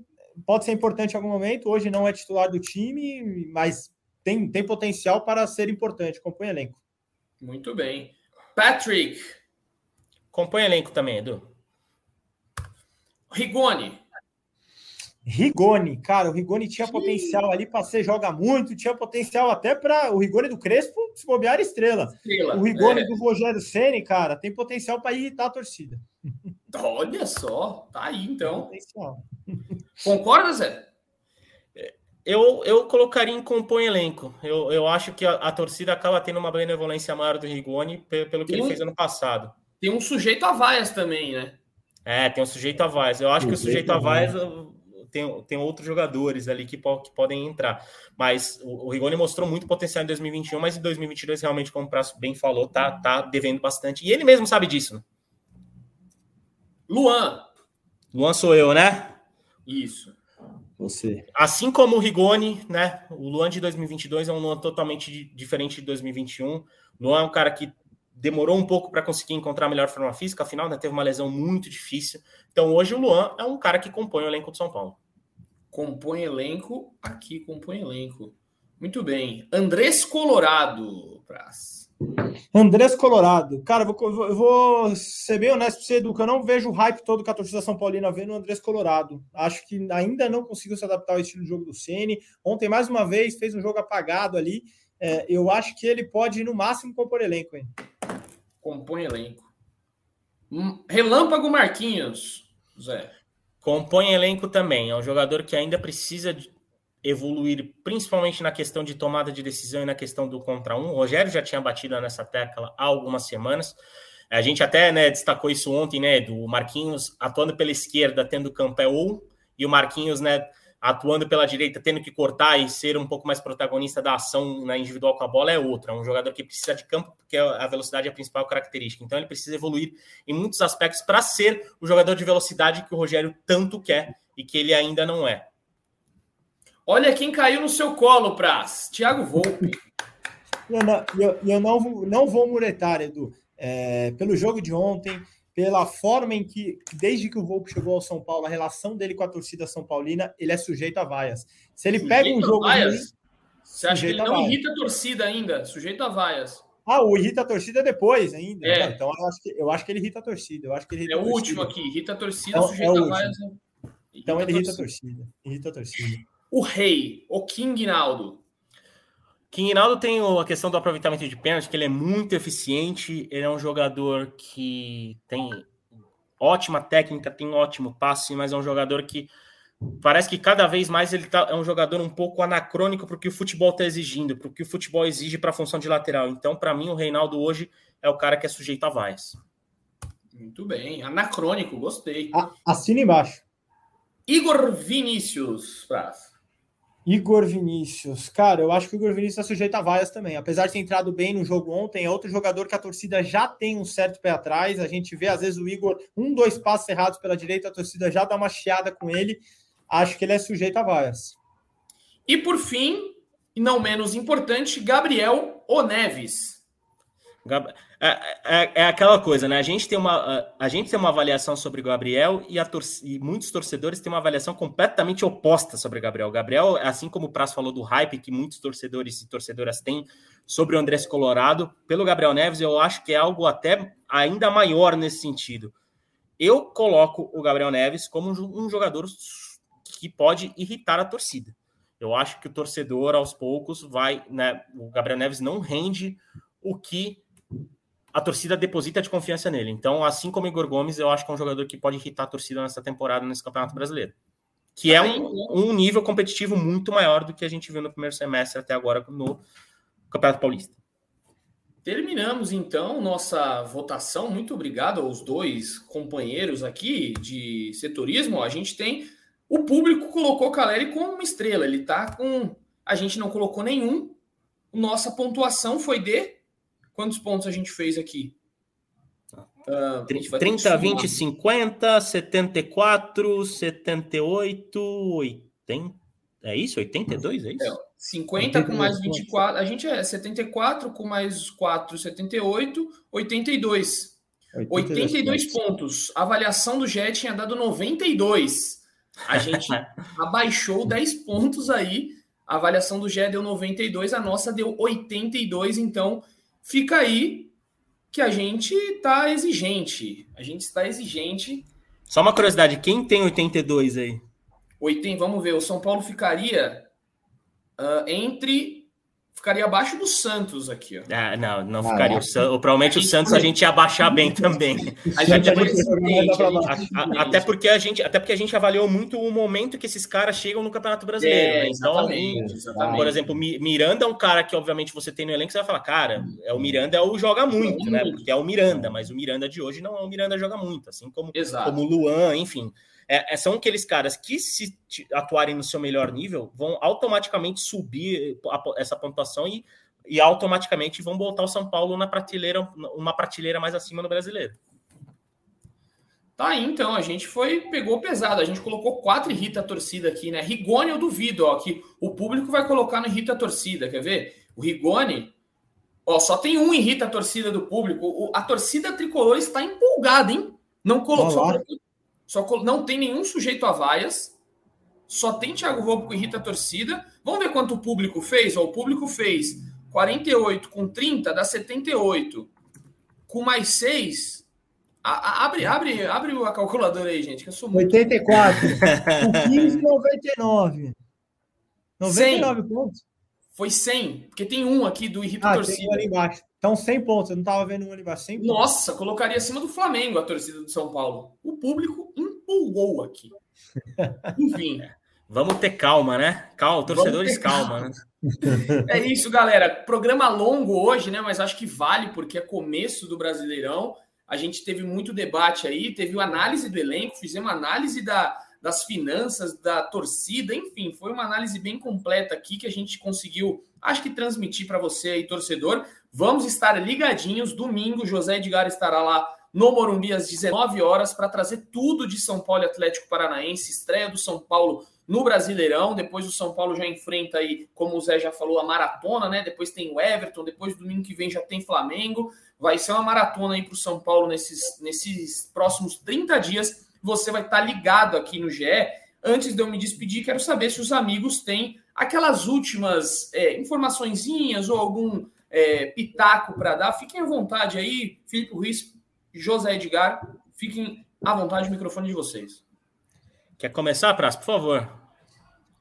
pode ser importante em algum momento. Hoje não é titular do time, mas tem, tem potencial para ser importante. Compõe elenco. Muito bem. Patrick. Compõe elenco também, Edu. Rigoni. Rigoni, cara, o Rigoni tinha Sim. potencial ali para ser joga muito, tinha potencial até para o Rigoni do Crespo se bobear estrela. estrela. O Rigoni é. do Rogério Ceni, cara, tem potencial para irritar a torcida. Olha só, tá aí então. Concorda, Zé? Eu, eu colocaria em compõe elenco. Eu, eu acho que a, a, torcida acaba tendo uma benevolência maior do Rigoni pelo, pelo que tem ele um, fez ano passado. Tem um sujeito a vaias também, né? É, tem um sujeito a vaias. Eu acho que o sujeito a vaias tem, tem outros jogadores ali que, que podem entrar. Mas o, o, Rigoni mostrou muito potencial em 2021, mas em 2022, realmente, como o Prazo bem falou, tá, tá devendo bastante. E ele mesmo sabe disso. Né? Luan. Luan sou eu, né? Isso. Você. Assim como o Rigoni, né? O Luan de 2022 é um Luan totalmente diferente de 2021. Luan é um cara que demorou um pouco para conseguir encontrar a melhor forma física, afinal, né, teve uma lesão muito difícil. Então, hoje o Luan é um cara que compõe o elenco de São Paulo compõe elenco, aqui compõe elenco. Muito bem. Andrés Colorado, Praz. Andrés Colorado. Cara, eu vou, eu vou ser bem honesto com você, Edu, que eu não vejo o hype todo que a torcida São Paulina vê no Andrés Colorado. Acho que ainda não conseguiu se adaptar ao estilo de jogo do Ceni. Ontem, mais uma vez, fez um jogo apagado ali. É, eu acho que ele pode, no máximo, compor elenco. Hein? Compõe elenco. Hum, Relâmpago Marquinhos, Zé. Compõe elenco também. É um jogador que ainda precisa evoluir, principalmente na questão de tomada de decisão e na questão do contra um. O Rogério já tinha batido nessa tecla há algumas semanas. A gente até né, destacou isso ontem, né? Do Marquinhos atuando pela esquerda, tendo campo é ou, e o Marquinhos, né? Atuando pela direita, tendo que cortar e ser um pouco mais protagonista da ação na individual com a bola é outra. É um jogador que precisa de campo, porque a velocidade é a principal característica. Então ele precisa evoluir em muitos aspectos para ser o jogador de velocidade que o Rogério tanto quer e que ele ainda não é. Olha quem caiu no seu colo, Praz. Thiago Volpe. Eu não, eu, eu não, não vou muretar, Edu. É, pelo jogo de ontem, pela forma em que, desde que o Volpe chegou ao São Paulo, a relação dele com a torcida São Paulina, ele é sujeito a vaias. Se ele sujeito pega um jogo. Ruim, Você acha que ele não irrita a torcida ainda? Sujeito a vaias. Ah, o irrita a torcida depois ainda. É. Então eu acho, que, eu acho que ele irrita a torcida. Eu acho que ele é o último aqui, irrita a torcida, então, sujeito é a vaias. Então ele irrita a torcida. Irrita a torcida o rei, o King Naldo. King Naldo tem a questão do aproveitamento de pênalti, que ele é muito eficiente, ele é um jogador que tem ótima técnica, tem ótimo passe, mas é um jogador que parece que cada vez mais ele tá, é um jogador um pouco anacrônico para o que o futebol está exigindo, para o que o futebol exige para a função de lateral. Então, para mim, o Reinaldo hoje é o cara que é sujeito a vaias. Muito bem, anacrônico, gostei. Assina embaixo. Igor Vinícius, Praz. Igor Vinícius. Cara, eu acho que o Igor Vinícius é sujeito a vaias também. Apesar de ter entrado bem no jogo ontem, é outro jogador que a torcida já tem um certo pé atrás. A gente vê, às vezes, o Igor, um, dois passos errados pela direita, a torcida já dá uma chiada com ele. Acho que ele é sujeito a vaias. E por fim, e não menos importante, Gabriel Oneves. É, é, é, aquela coisa, né? A gente tem uma, a, gente tem uma avaliação sobre o Gabriel e, a tor e muitos torcedores têm uma avaliação completamente oposta sobre o Gabriel. Gabriel, assim como o Praz falou do hype que muitos torcedores e torcedoras têm sobre o Andrés Colorado, pelo Gabriel Neves, eu acho que é algo até ainda maior nesse sentido. Eu coloco o Gabriel Neves como um jogador que pode irritar a torcida. Eu acho que o torcedor, aos poucos, vai. Né, o Gabriel Neves não rende o que a torcida deposita de confiança nele. Então, assim como Igor Gomes, eu acho que é um jogador que pode irritar a torcida nessa temporada nesse Campeonato Brasileiro. Que é um, um nível competitivo muito maior do que a gente viu no primeiro semestre até agora no Campeonato Paulista. Terminamos então nossa votação. Muito obrigado aos dois companheiros aqui de setorismo. A gente tem o público colocou Caleri como uma estrela. Ele tá com a gente não colocou nenhum. Nossa pontuação foi de Quantos pontos a gente fez aqui? Uh, 30, 20, 50, 74, 78, 80. É isso? 82? É isso? É, 50 com mais 24. A gente é 74 com mais 4, 78, 82. 82, 82 pontos. A avaliação do Jet tinha dado 92. A gente abaixou 10 pontos aí. A avaliação do Jet deu 92, a nossa deu 82. Então, fica aí que a gente está exigente. A gente está exigente. Só uma curiosidade, quem tem 82 aí? 80, vamos ver, o São Paulo ficaria uh, entre ficaria abaixo do Santos aqui. Ó. Ah, não, não ah, ficaria. O, provavelmente o Santos a gente ia baixar bem também. A gente até porque a gente, até porque a gente avaliou muito o momento que esses caras chegam no Campeonato Brasileiro. É, né? Então, exatamente, exatamente. por exemplo, Miranda é um cara que obviamente você tem no elenco, você vai falar, cara, é o Miranda é o joga muito, né? Porque é o Miranda, mas o Miranda de hoje não é o Miranda joga muito, assim como como o Luan, enfim. É, é, são aqueles caras que, se atuarem no seu melhor nível, vão automaticamente subir a, essa pontuação e, e automaticamente vão botar o São Paulo na prateleira, uma prateleira mais acima no brasileiro. Tá aí, então, a gente foi, pegou pesado, a gente colocou quatro irrita a torcida aqui, né? Rigoni eu duvido, ó, que o público vai colocar no irrita a torcida, quer ver? O Rigoni, ó, só tem um irrita a torcida do público, o, a torcida tricolor está empolgada, hein? Não colocou, só não tem nenhum sujeito a vaias. Só tem Thiago Volpe que irrita a torcida. Vamos ver quanto o público fez? Ó, o público fez 48 com 30 dá 78. Com mais 6. abre, abre, abre a calculadora aí, gente, que eu sou muito. 84. com 15, 99. 99 100. pontos. Foi 100, porque tem um aqui do Irrita ah, Torcida. Tem um ali embaixo. Então, 100 pontos. Eu não estava vendo um ali embaixo. 100 Nossa, colocaria acima do Flamengo a torcida do São Paulo. O público empolgou aqui. Enfim. Vamos ter calma, né? Calma, torcedores, calma, calma, né? É isso, galera. Programa longo hoje, né? Mas acho que vale, porque é começo do Brasileirão. A gente teve muito debate aí, teve análise do elenco, fizemos análise da, das finanças, da torcida, enfim, foi uma análise bem completa aqui que a gente conseguiu, acho que transmitir para você aí, torcedor. Vamos estar ligadinhos. Domingo, José Edgar estará lá no Morumbi às 19 horas para trazer tudo de São Paulo e Atlético Paranaense, estreia do São Paulo no Brasileirão. Depois o São Paulo já enfrenta aí, como o Zé já falou, a maratona, né? Depois tem o Everton, depois domingo que vem já tem Flamengo. Vai ser uma maratona aí para o São Paulo nesses, nesses próximos 30 dias. Você vai estar tá ligado aqui no GE. Antes de eu me despedir, quero saber se os amigos têm aquelas últimas é, informaçõezinhas ou algum é, pitaco para dar. Fiquem à vontade aí, Felipe Ruiz, José Edgar, fiquem à vontade, o microfone de vocês. Quer começar, Praça, por favor?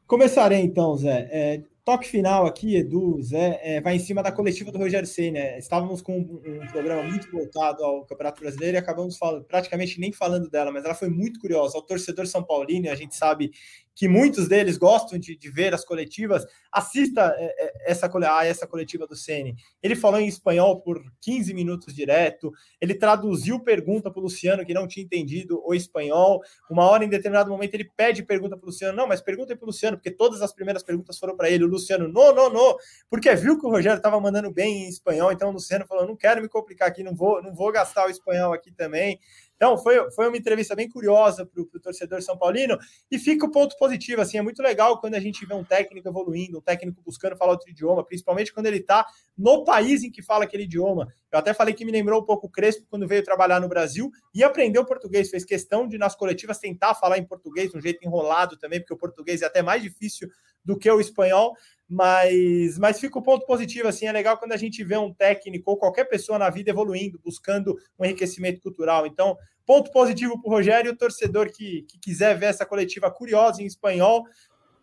Começarei então, Zé. É, toque final aqui, Edu, Zé, é, vai em cima da coletiva do Rogério Senna. Né? Estávamos com um, um, programa muito voltado ao Campeonato Brasileiro e acabamos falando, praticamente nem falando dela, mas ela foi muito curiosa. Ao torcedor São Paulino, a gente sabe que muitos deles gostam de, de ver as coletivas, assista é, é, essa, a essa coletiva do Ceni. Ele falou em espanhol por 15 minutos direto, ele traduziu pergunta para o Luciano, que não tinha entendido o espanhol. Uma hora, em determinado momento, ele pede pergunta para o Luciano. Não, mas pergunta para o Luciano, porque todas as primeiras perguntas foram para ele. O Luciano, não, não, não, porque viu que o Rogério estava mandando bem em espanhol, então o Luciano falou: não quero me complicar aqui, não vou, não vou gastar o espanhol aqui também. Então, foi, foi uma entrevista bem curiosa para o torcedor São Paulino e fica o ponto positivo. Assim, é muito legal quando a gente vê um técnico evoluindo, um técnico buscando falar outro idioma, principalmente quando ele está no país em que fala aquele idioma. Eu até falei que me lembrou um pouco o Crespo quando veio trabalhar no Brasil e aprendeu português. Fez questão de, nas coletivas, tentar falar em português, de um jeito enrolado também, porque o português é até mais difícil do que o espanhol. Mas, mas fica o ponto positivo, assim, é legal quando a gente vê um técnico ou qualquer pessoa na vida evoluindo, buscando um enriquecimento cultural. Então, ponto positivo para o Rogério, o torcedor que, que quiser ver essa coletiva curiosa em espanhol,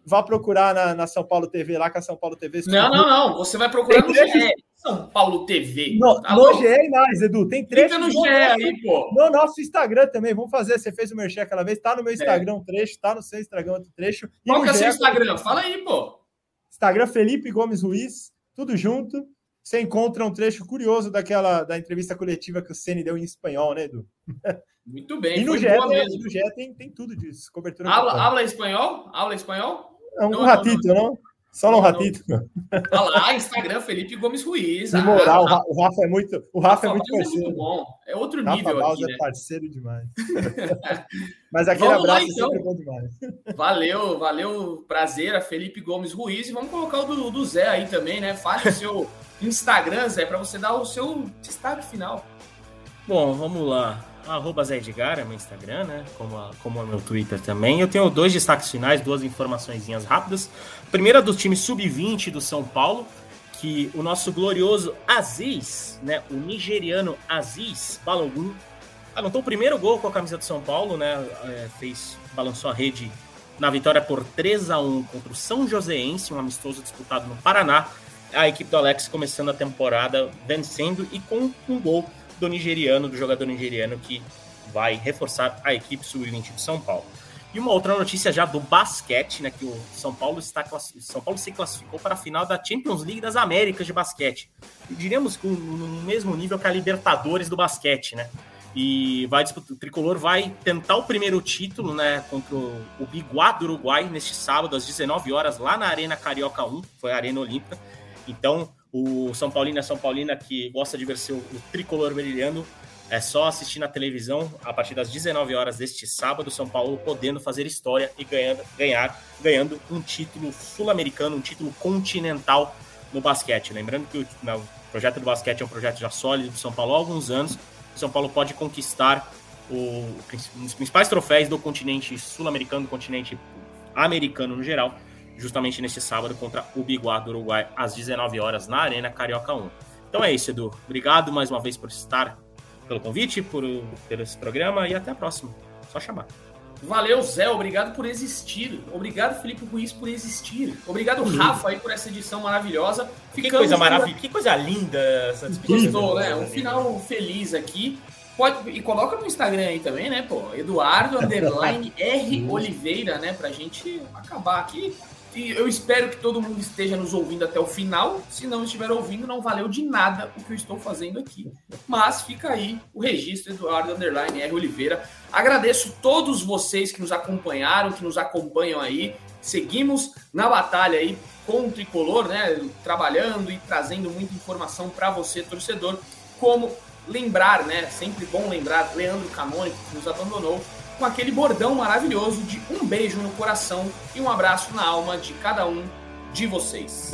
vá procurar na, na, São Paulo TV, lá com a São Paulo TV. Não, não, não. Você vai procurar no GE. São Paulo TV. No, tá no GE e mais, Edu. Tem trecho. Fica no GE aí, pô. No nosso Instagram também. Vamos fazer. Você fez o merchan aquela vez. Tá no meu é. Instagram um trecho, tá no seu Instagram outro trecho. Qual que é o seu Instagram? Fala aí, pô. Instagram Felipe Gomes Ruiz, tudo junto. Você encontra um trecho curioso daquela da entrevista coletiva que o Ceni deu em espanhol, né, Edu? Muito bem. E no GE, no GE tem, tem tudo disso. Cobertura aula, aula espanhol? Aula espanhol? É um não, ratito, não? não? Só no ratito. Olha lá, Instagram Felipe Gomes Ruiz. De moral, ah, o Rafa é muito, o Rafa, Rafa é muito parceiro. É muito bom. É outro Rafa nível Rafa aqui, é né? parceiro demais. Mas aquele vamos abraço lá, então. sempre é bom demais. Valeu, valeu, prazer a Felipe Gomes Ruiz e vamos colocar o do, do Zé aí também, né? Faça o seu Instagram, Zé, para você dar o seu destaque final. Bom, vamos lá arroba Zé Edgar, é meu Instagram, né? Como, a, como é meu Twitter também. Eu tenho dois destaques finais, duas informações rápidas. Primeira do time sub-20 do São Paulo, que o nosso glorioso Aziz, né? O nigeriano Aziz Balogun, anotou o primeiro gol com a camisa do São Paulo, né? É, fez, balançou a rede na vitória por 3 a 1 contra o São Joséense, um amistoso disputado no Paraná. A equipe do Alex começando a temporada vencendo e com um gol do nigeriano, do jogador nigeriano que vai reforçar a equipe sub-20 do São Paulo. E uma outra notícia já do basquete, né, que o São Paulo está São Paulo se classificou para a final da Champions League das Américas de basquete. E diríamos que no mesmo nível que a Libertadores do basquete, né? E vai disputar, o tricolor vai tentar o primeiro título, né, contra o Biguá do Uruguai neste sábado às 19 horas lá na Arena Carioca 1, foi a Arena Olímpica. Então, o São Paulino é São Paulina que gosta de ver seu o tricolor brilhando. É só assistir na televisão a partir das 19 horas deste sábado, São Paulo podendo fazer história e ganhando, ganhar, ganhando um título sul-americano, um título continental no basquete. Lembrando que o, não, o, projeto do basquete é um projeto já sólido do São Paulo há alguns anos. O São Paulo pode conquistar o, um dos principais troféus do continente sul-americano, do continente americano no geral, justamente neste sábado contra o Biguá do Uruguai, às 19 horas, na Arena Carioca 1. Então é isso, Edu. Obrigado mais uma vez por estar, pelo convite, por, por esse programa e até a próxima. Só chamar. Valeu, Zé. Obrigado por existir. Obrigado, Felipe Ruiz, por existir. Obrigado, Rafa, aí, por essa edição maravilhosa. Ficamos que coisa maravilhosa, que coisa linda essa despedida. né? Um final feliz aqui. Pode, e coloca no Instagram aí também, né, pô? Eduardo Underline R Oliveira, né? Pra gente acabar aqui. E eu espero que todo mundo esteja nos ouvindo até o final. Se não estiver ouvindo, não valeu de nada o que eu estou fazendo aqui. Mas fica aí o registro Eduardo Underline R Oliveira. Agradeço todos vocês que nos acompanharam, que nos acompanham aí. Seguimos na batalha aí com o tricolor, né? Trabalhando e trazendo muita informação para você, torcedor. Como lembrar, né? Sempre bom lembrar Leandro Canônico, que nos abandonou com aquele bordão maravilhoso de um beijo no coração e um abraço na alma de cada um de vocês.